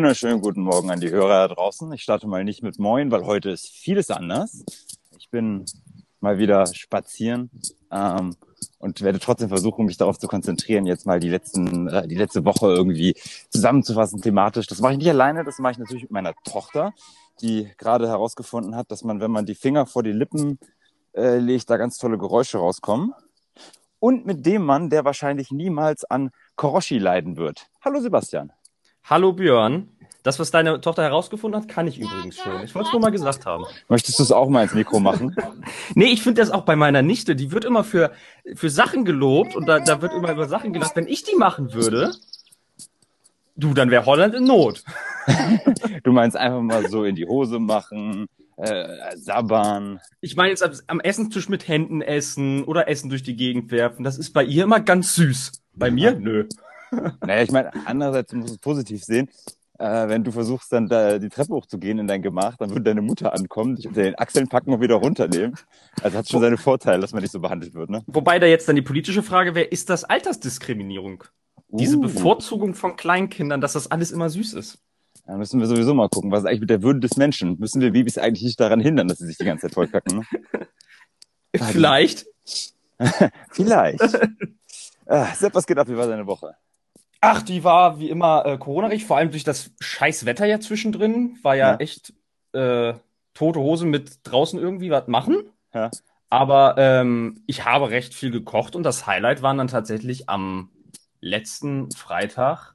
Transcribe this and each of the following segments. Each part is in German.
wunderschönen guten Morgen an die Hörer da draußen. Ich starte mal nicht mit Moin, weil heute ist vieles anders. Ich bin mal wieder spazieren ähm, und werde trotzdem versuchen, mich darauf zu konzentrieren, jetzt mal die letzten, äh, die letzte Woche irgendwie zusammenzufassen thematisch. Das mache ich nicht alleine, das mache ich natürlich mit meiner Tochter, die gerade herausgefunden hat, dass man, wenn man die Finger vor die Lippen äh, legt, da ganz tolle Geräusche rauskommen. Und mit dem Mann, der wahrscheinlich niemals an Koroshi leiden wird. Hallo Sebastian. Hallo Björn. Das, was deine Tochter herausgefunden hat, kann ich übrigens schon. Ich wollte es nur mal gesagt haben. Möchtest du es auch mal ins Mikro machen? nee, ich finde das auch bei meiner Nichte. Die wird immer für, für Sachen gelobt und da, da wird immer über Sachen gelacht. Wenn ich die machen würde, du, dann wäre Holland in Not. du meinst einfach mal so in die Hose machen, äh, sabbern. Ich meine jetzt am, am Essenstisch mit Händen essen oder Essen durch die Gegend werfen. Das ist bei ihr immer ganz süß. Bei mir? Nö. Naja, ich meine, andererseits muss es positiv sehen. Äh, wenn du versuchst, dann da die Treppe hochzugehen in dein Gemach, dann würde deine Mutter ankommen, dich unter den Achseln packen und wieder runternehmen. Also hat schon seine Vorteile, dass man nicht so behandelt wird, ne? Wobei da jetzt dann die politische Frage wäre, ist das Altersdiskriminierung? Uh. Diese Bevorzugung von Kleinkindern, dass das alles immer süß ist. Da müssen wir sowieso mal gucken, was ist eigentlich mit der Würde des Menschen? Müssen wir Babys eigentlich nicht daran hindern, dass sie sich die ganze Zeit vollkacken? Ne? Vielleicht. Vielleicht. ah, Sepp, was geht ab? Wie war deine Woche? Ach, die war wie immer äh, Corona-recht, vor allem durch das scheiß Wetter ja zwischendrin. War ja, ja. echt äh, tote Hose mit draußen irgendwie was machen. Ja. Aber ähm, ich habe recht viel gekocht und das Highlight waren dann tatsächlich am letzten Freitag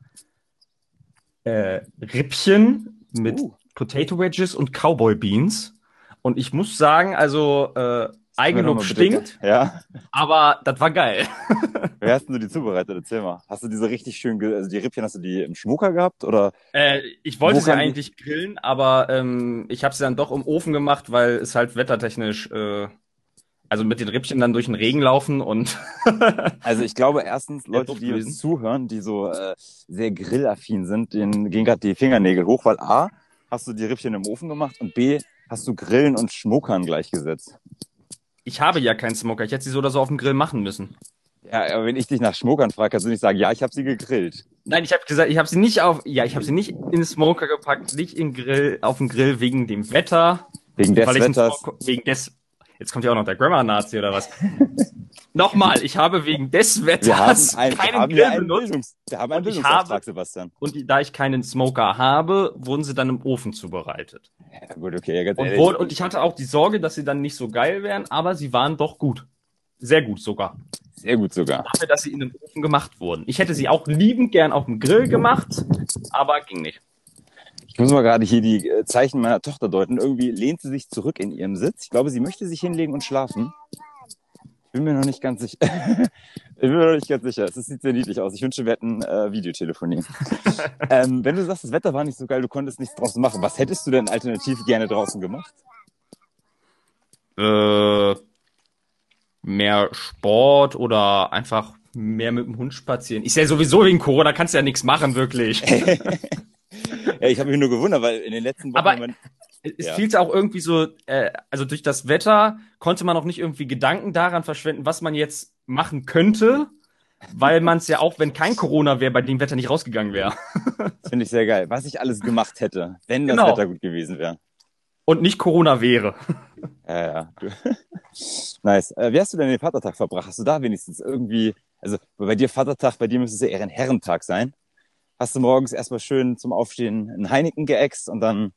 äh, Rippchen mit uh. Potato Wedges und Cowboy Beans. Und ich muss sagen, also äh, Eigenlob stinkt, ja. aber das war geil. Wie hast du die zubereitet? Erzähl mal. Hast du diese richtig schön, also die Rippchen, hast du die im Schmucker gehabt oder? Äh, ich wollte sie eigentlich grillen, aber ähm, ich habe sie dann doch im Ofen gemacht, weil es halt wettertechnisch, äh, also mit den Rippchen dann durch den Regen laufen und. also ich glaube erstens Leute, die uns zuhören, die so äh, sehr grillaffin sind, denen gehen gerade die Fingernägel hoch, weil a hast du die Rippchen im Ofen gemacht und b hast du Grillen und Schmuckern gleichgesetzt. Ich habe ja keinen Smoker. Ich hätte sie so oder so auf dem Grill machen müssen. Ja, aber wenn ich dich nach Schmokern frage, kannst du nicht sagen, ja, ich habe sie gegrillt. Nein, ich habe gesagt, ich habe sie nicht auf, ja, ich habe sie nicht in den Smoker gepackt, nicht in Grill, auf den Grill wegen dem Wetter. Wegen des Wetters. Wegen des, jetzt kommt ja auch noch der Grammar-Nazi oder was. Nochmal, ich habe wegen des Wetters ein, keinen Grill benutzt. Bildungs, wir haben einen Bildungsauftrag, habe, Sebastian. Und da ich keinen Smoker habe, wurden sie dann im Ofen zubereitet. Ja, gut, okay, ja, ganz und, wurde, und ich hatte auch die Sorge, dass sie dann nicht so geil wären, aber sie waren doch gut. Sehr gut sogar. Sehr gut sogar. Dafür, dass sie in den Ofen gemacht wurden. Ich hätte sie auch liebend gern auf dem Grill gemacht, aber ging nicht. Ich muss mal gerade hier die äh, Zeichen meiner Tochter deuten. Irgendwie lehnt sie sich zurück in ihrem Sitz. Ich glaube, sie möchte sich hinlegen und schlafen bin mir noch nicht ganz sicher. ich bin mir noch nicht ganz sicher. Es sieht sehr niedlich aus. Ich wünsche, wir hätten äh, Videotelefonie. ähm, wenn du sagst, das Wetter war nicht so geil, du konntest nichts draußen machen, was hättest du denn alternativ gerne draußen gemacht? Äh, mehr Sport oder einfach mehr mit dem Hund spazieren. Ich sehe sowieso wegen Corona, kannst du ja nichts machen, wirklich. ja, ich habe mich nur gewundert, weil in den letzten Wochen. Aber es ja. fiel auch irgendwie so, äh, also durch das Wetter konnte man auch nicht irgendwie Gedanken daran verschwenden, was man jetzt machen könnte, weil man es ja auch, wenn kein Corona wäre, bei dem Wetter nicht rausgegangen wäre. Finde ich sehr geil. Was ich alles gemacht hätte, wenn das genau. Wetter gut gewesen wäre. Und nicht Corona wäre. Ja, ja. nice. Äh, wie hast du denn den Vatertag verbracht? Hast du da wenigstens irgendwie, also bei dir Vatertag, bei dir müsste es ja eher ein Herrentag sein. Hast du morgens erstmal schön zum Aufstehen einen Heineken geäxt und dann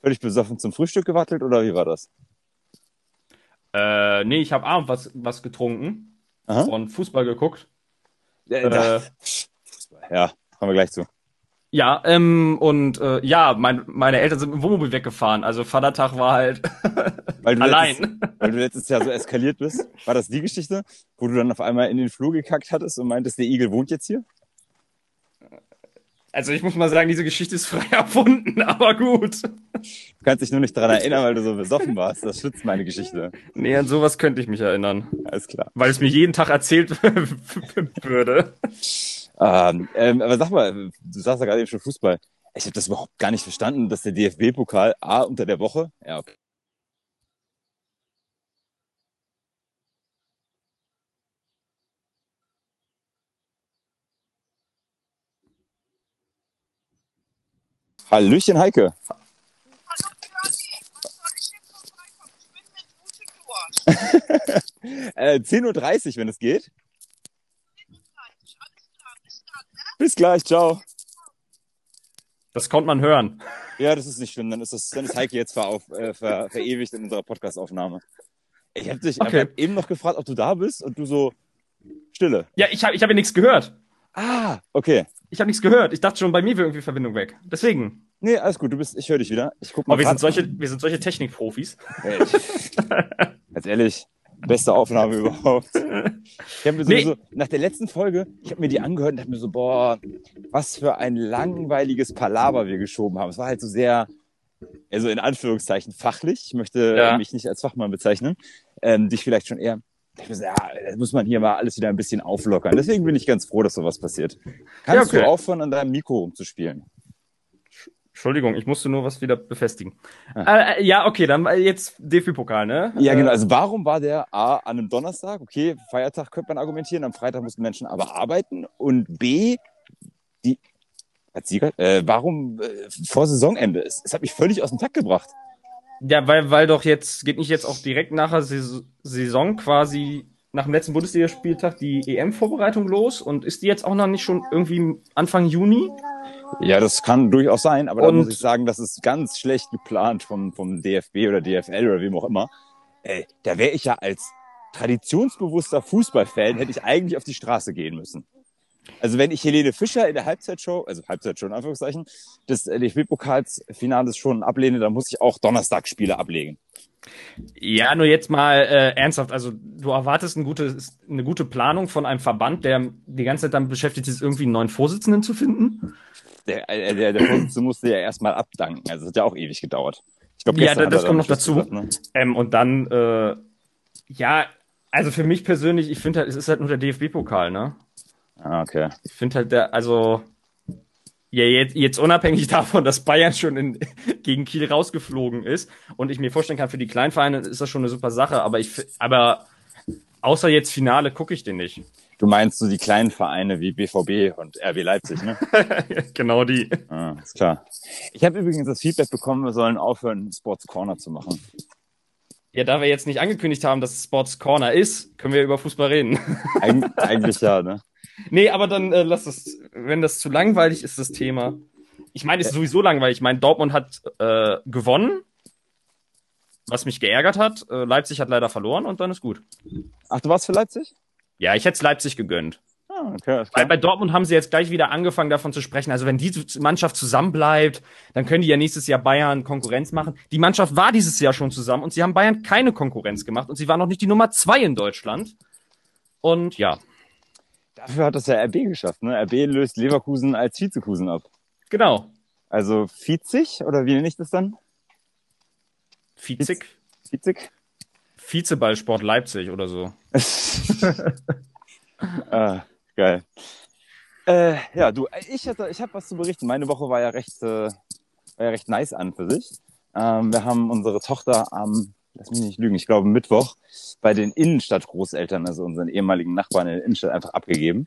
völlig besoffen zum Frühstück gewattelt oder wie war das? Äh, nee, ich habe abends was, was getrunken Aha. und Fußball geguckt. Ja, äh, Fußball, ja, kommen wir gleich zu. Ja, ähm, und äh, ja, mein, meine Eltern sind mit dem Wohnmobil weggefahren. Also Vatertag war halt weil allein. Letztes, weil du letztes Jahr so eskaliert bist. War das die Geschichte, wo du dann auf einmal in den Flur gekackt hattest und meintest, der Igel wohnt jetzt hier? Also ich muss mal sagen, diese Geschichte ist frei erfunden, aber gut. Du kannst dich nur nicht daran erinnern, weil du so besoffen warst. Das schützt meine Geschichte. Nee, an sowas könnte ich mich erinnern. Alles klar. Weil es mir jeden Tag erzählt würde. Ähm, ähm, aber sag mal, du sagst ja gerade eben schon Fußball. Ich habe das überhaupt gar nicht verstanden, dass der DFB-Pokal A unter der Woche, ja, okay, Hallöchen, Heike. Hallo Ferdi, was soll ich jetzt vorbeikommen? Ich bin mit Musiktour. äh, 10.30 Uhr, wenn es geht. Alles klar, bis dann? Bis gleich, ciao. Das konnte man hören. Ja, das ist nicht schlimm. Dann ist, das, dann ist Heike jetzt verauf, äh, ver, verewigt in unserer Podcast-Aufnahme. Ich habe dich Okay. hab eben noch gefragt, ob du da bist und du so Stille. Ja, ich habe ich hab ja nichts gehört. Ah, okay. Ich habe nichts gehört. Ich dachte schon, bei mir wäre irgendwie Verbindung weg. Deswegen. Nee, alles gut. Du bist, ich höre dich wieder. Ich guck mal. Aber wir sind solche, wir sind solche Technikprofis. Ey, Ganz ehrlich, beste Aufnahme überhaupt. Ich habe mir Nee. sowieso, nach der letzten Folge, ich habe mir die angehört und dachte mir so, boah, was für ein langweiliges Palaver wir geschoben haben. Es war halt so sehr, also in Anführungszeichen fachlich. Ich möchte Ja. mich nicht als Fachmann bezeichnen. Ähm, dich vielleicht schon eher. Ja, das muss man hier mal alles wieder ein bisschen auflockern. Deswegen bin ich ganz froh, dass sowas passiert. Kannst Ja, okay. du aufhören, an deinem Mikro rumzuspielen? Entschuldigung, ich musste nur was wieder befestigen. Äh, äh, ja, okay, dann äh, jetzt DFB-Pokal, ne? Ja, genau. Äh, Also warum war der A an einem Donnerstag? Okay, Feiertag könnte man argumentieren, am Freitag mussten Menschen aber arbeiten. Und B, die als Sieger, äh, warum äh, vor Saisonende ist. Es hat mich völlig aus dem Takt gebracht. Ja, weil, weil doch jetzt, geht nicht jetzt auch direkt nach der Saison, quasi nach dem letzten Bundesligaspieltag die EM-Vorbereitung los und ist die jetzt auch noch nicht schon irgendwie Anfang Juni? Ja, das kann durchaus sein, aber da muss ich sagen, das ist ganz schlecht geplant vom, vom DFB oder DFL oder wem auch immer. Äh, da wäre ich ja als traditionsbewusster Fußballfan, hätte ich eigentlich auf die Straße gehen müssen. Also wenn ich Helene Fischer in der Halbzeitshow, also Halbzeitshow in Anführungszeichen, des DFB-Pokalsfinales schon ablehne, dann muss ich auch Donnerstagsspiele ablegen. Ja, nur jetzt mal äh, ernsthaft. Also du erwartest ein gutes, eine gute Planung von einem Verband, der die ganze Zeit damit beschäftigt ist, irgendwie einen neuen Vorsitzenden zu finden. Der, äh, der, der Vorsitzende musste ja erstmal abdanken, also das hat ja auch ewig gedauert. Ich glaub, Ja, hat das kommt noch dazu. gesagt, ne? Ähm, und dann, äh, ja, also für mich persönlich, ich finde halt, es ist halt nur der DFB-Pokal, ne? Ah, okay. Ich finde halt der, also ja, jetzt, jetzt unabhängig davon, dass Bayern schon in, gegen Kiel rausgeflogen ist und ich mir vorstellen kann, für die Kleinvereine ist das schon eine super Sache, aber ich, aber außer jetzt Finale gucke ich den nicht. Du meinst so die kleinen Vereine wie BVB und RB Leipzig, ne? genau die. Ah, ist klar. Ich habe übrigens das Feedback bekommen, wir sollen aufhören, Sports Corner zu machen. Ja, da wir jetzt nicht angekündigt haben, dass es Sports Corner ist, können wir über Fußball reden. Eig eigentlich ja, ne? Nee, aber dann äh, lass es, wenn das zu langweilig ist, das Thema. Ich meine, es ist sowieso langweilig. Ich meine, Dortmund hat äh, gewonnen, was mich geärgert hat. Äh, Leipzig hat leider verloren und dann ist gut. Ach, du warst für Leipzig? Ja, ich hätte es Leipzig gegönnt. Ah, okay. Weil bei Dortmund haben sie jetzt gleich wieder angefangen davon zu sprechen. Also wenn diese Mannschaft zusammenbleibt, dann können die ja nächstes Jahr Bayern Konkurrenz machen. Die Mannschaft war dieses Jahr schon zusammen und sie haben Bayern keine Konkurrenz gemacht und sie waren noch nicht die Nummer zwei in Deutschland. Und ja, Dafür hat das ja RB geschafft, ne? RB löst Leverkusen als Vizekusen ab. genau. Also Vizig, oder wie nenne ich das dann? Vizig, Vizig? Vizeballsport Leipzig oder so. ah, geil. Äh, ja, du, ich hatte, ich habe was zu berichten. Meine Woche war ja recht, äh, war ja recht nice an für sich. Ähm, wir haben unsere Tochter am, lass mich nicht lügen, ich glaube Mittwoch bei den Innenstadtgroßeltern, also unseren ehemaligen Nachbarn in der Innenstadt, einfach abgegeben.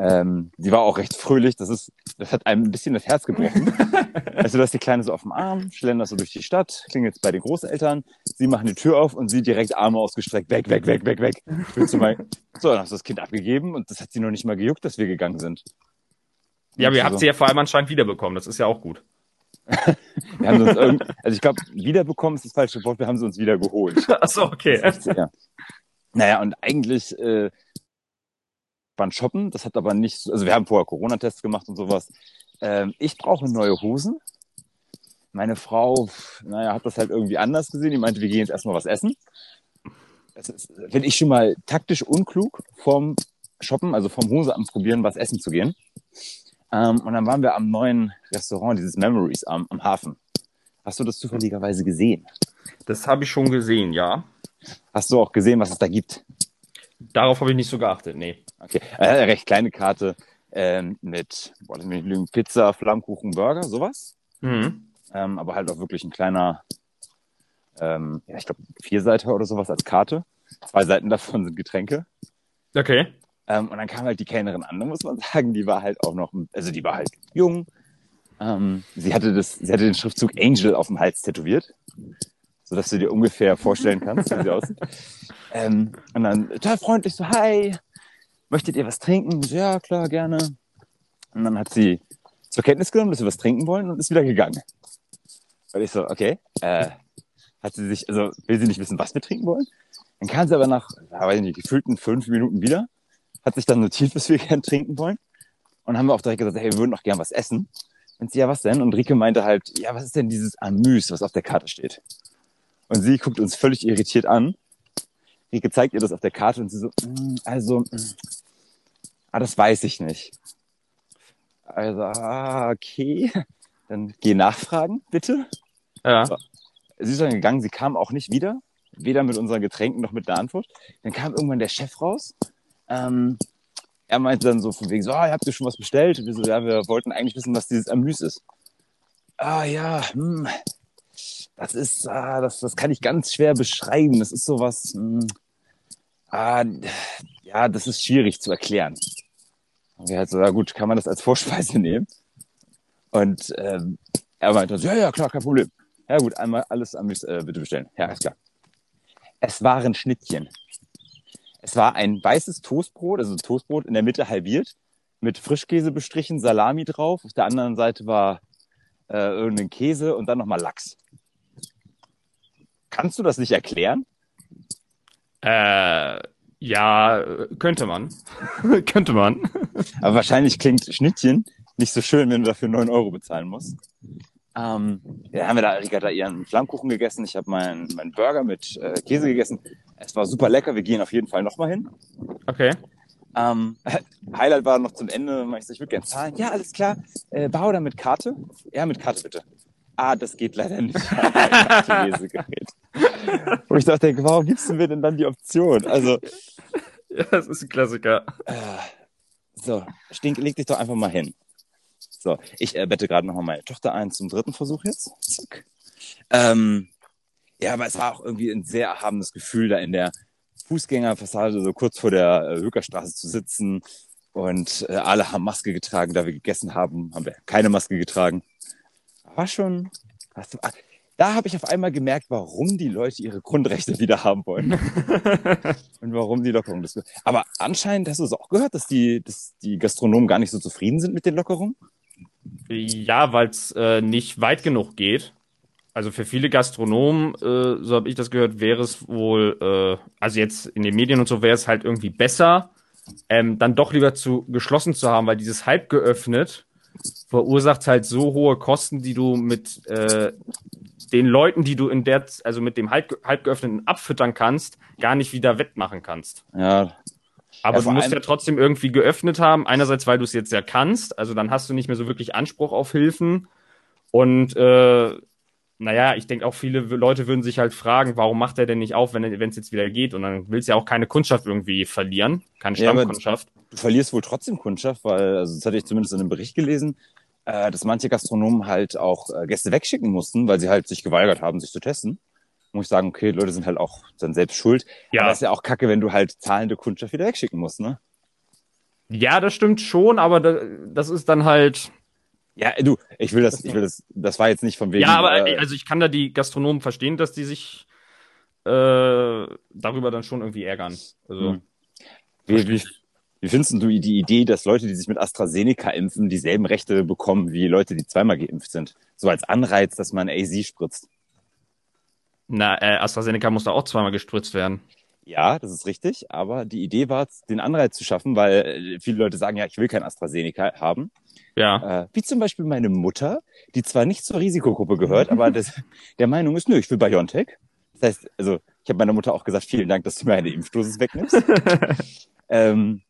Ähm, die war auch recht fröhlich. Das ist, das hat einem ein bisschen das Herz gebrochen. also du hast die Kleine so auf dem Arm, schlenderst so durch die Stadt, klingelt bei den Großeltern, sie machen die Tür auf und sie direkt Arme ausgestreckt, weg, weg, weg, weg, weg. Willst du mal, so, dann hast du das Kind abgegeben und das hat sie noch nicht mal gejuckt, dass wir gegangen sind. Ja, aber ihr Also, habt sie ja vor allem anscheinend wiederbekommen. Das ist ja auch gut. Wir haben uns irgend, also ich glaube, wiederbekommen ist das falsche Wort, wir haben sie uns wieder geholt. Achso, okay. Ja. Naja, und eigentlich äh, waren shoppen, das hat aber nicht, so- also wir haben vorher Corona-Tests gemacht und sowas. Ähm, ich brauche neue Hosen. Meine Frau, naja, hat das halt irgendwie anders gesehen. Die meinte, wir gehen jetzt erstmal was essen. Das ist, finde ich schon mal taktisch unklug, vom Shoppen, also vom Hose am Probieren, was essen zu gehen. Ähm, und dann waren wir am neuen Restaurant, dieses Memories am, am Hafen. Hast du das zufälligerweise gesehen? Das habe ich schon gesehen, ja. Hast du auch gesehen, was es da gibt? Darauf habe ich nicht so geachtet, nee. Okay, äh, recht kleine Karte ähm, mit boah, lass mich lügen, Pizza, Flammkuchen, Burger, sowas. Mhm. Ähm, aber halt auch wirklich ein kleiner, ähm, ja, ich glaube, Vierseiter oder sowas als Karte. Zwei Seiten davon sind Getränke. Okay. Ähm, und dann kam halt die Kellnerin an, da muss man sagen, die war halt auch noch, also die war halt jung, Ähm, sie hatte das, sie hatte den Schriftzug Angel auf dem Hals tätowiert, so dass du dir ungefähr vorstellen kannst, wie sie aussieht. Ähm, und dann total freundlich so, hi, möchtet ihr was trinken? So, ja, klar, gerne. Und dann hat sie zur Kenntnis genommen, dass wir was trinken wollen und ist wieder gegangen. Und ich so, okay, äh, hat sie sich, also will sie nicht wissen, was wir trinken wollen? Dann kam sie aber nach, weiß nicht, gefühlten fünf Minuten wieder, hat sich dann notiert, was wir gern trinken wollen. Und haben wir auch direkt gesagt, hey, wir würden noch gern was essen. Und sie, ja, was denn? Und Rike meinte halt, ja, was ist denn dieses Amüs, was auf der Karte steht? Und sie guckt uns völlig irritiert an. Rike zeigt ihr das auf der Karte und sie so, mm, also, mm, ah, das weiß ich nicht. Also, ah, okay. Dann geh nachfragen, bitte. Ja. So. Sie ist dann gegangen, sie kam auch nicht wieder, weder mit unseren Getränken noch mit einer Antwort. Dann kam irgendwann der Chef raus. Ähm, er meinte dann so von wegen so, ah, habt ihr schon was bestellt? Und wir so, ja, wir wollten eigentlich wissen, was dieses Amüs ist. Ah ja, hm, das ist, ah, das, das kann ich ganz schwer beschreiben. Das ist sowas, hm, ah, ja, das ist schwierig zu erklären. Und wir halt so, ja gut, kann man das als Vorspeise nehmen? Und ähm, er meinte so, ja, ja, klar, kein Problem. Ja gut, einmal alles Amüs äh, bitte bestellen. Ja, ist klar. Es waren Schnittchen. Es war ein weißes Toastbrot, also Toastbrot in der Mitte halbiert, mit Frischkäse bestrichen, Salami drauf. Auf der anderen Seite war äh, irgendein Käse und dann nochmal Lachs. Kannst du das nicht erklären? Äh, ja, könnte man. könnte man. Aber wahrscheinlich klingt Schnittchen nicht so schön, wenn du dafür neun Euro bezahlen musst. Ähm, ja, haben wir da, Rika da ihren Flammkuchen gegessen. Ich habe meinen mein Burger mit äh, Käse gegessen. Es war super lecker. Wir gehen auf jeden Fall nochmal hin. Okay. Ähm, Highlight war noch zum Ende. Ich, so, ich würde gerne zahlen. Ja, alles klar. Äh, Bar oder mit Karte? Ja, mit Karte bitte. Ah, das geht leider nicht. Lesegerät. Wo ich dachte, warum gibst du mir denn dann die Option? Also. Ja, das ist ein Klassiker. Äh, so, Stink, leg dich doch einfach mal hin. So, ich äh, bette gerade nochmal meine Tochter ein zum dritten Versuch jetzt. Zack. Ähm, ja, aber es war auch irgendwie ein sehr erhabenes Gefühl, da in der Fußgängerfassade so kurz vor der äh, Hökerstraße zu sitzen. Und äh, alle haben Maske getragen, da wir gegessen haben, haben wir keine Maske getragen. War schon. Du, ah, da habe ich auf einmal gemerkt, warum die Leute ihre Grundrechte wieder haben wollen. und warum die Lockerung das. Aber anscheinend hast du es auch gehört, dass die, dass die Gastronomen gar nicht so zufrieden sind mit den Lockerungen. Ja, weil es äh, nicht weit genug geht. Also für viele Gastronomen, äh, so habe ich das gehört, wäre es wohl, äh, also jetzt in den Medien und so wäre es halt irgendwie besser, ähm, dann doch lieber zu geschlossen zu haben, weil dieses halb geöffnet verursacht halt so hohe Kosten, die du mit äh, den Leuten, die du in der, also mit dem halb, halb geöffneten abfüttern kannst, gar nicht wieder wettmachen kannst. Ja, aber ja, du musst ja trotzdem irgendwie geöffnet haben. Einerseits, weil du es jetzt ja kannst, also dann hast du nicht mehr so wirklich Anspruch auf Hilfen. Und äh, naja, ich denke auch viele Leute würden sich halt fragen, warum macht er denn nicht auf, wenn es jetzt wieder geht? Und dann willst du ja auch keine Kundschaft irgendwie verlieren, keine Stammkundschaft. Ja, du verlierst wohl trotzdem Kundschaft, weil, also das hatte ich zumindest in einem Bericht gelesen, äh, dass manche Gastronomen halt auch äh, Gäste wegschicken mussten, weil sie halt sich geweigert haben, sich zu testen muss ich sagen, okay, Leute sind halt auch dann selbst schuld. Ja. Aber das ist ja auch kacke, wenn du halt zahlende Kundschaft wieder wegschicken musst, ne? Ja, das stimmt schon, aber das ist dann halt. Ja, du, ich will das, ich will das, das war jetzt nicht von wegen. Ja, aber äh, also ich kann da die Gastronomen verstehen, dass die sich äh, darüber dann schon irgendwie ärgern. Also, hm. wie, wie, wie findest du die Idee, dass Leute, die sich mit AstraZeneca impfen, dieselben Rechte bekommen wie Leute, die zweimal geimpft sind? So als Anreiz, dass man AZ spritzt. Na, äh, AstraZeneca muss da auch zweimal gespritzt werden. Ja, das ist richtig. Aber die Idee war, den Anreiz zu schaffen, weil äh, viele Leute sagen, ja, ich will kein AstraZeneca haben. Ja. Äh, wie zum Beispiel meine Mutter, die zwar nicht zur Risikogruppe gehört, aber das, der Meinung ist, nö, ich will BioNTech. Das heißt, also ich habe meiner Mutter auch gesagt, vielen Dank, dass du mir eine Impfdosis wegnimmst. ähm,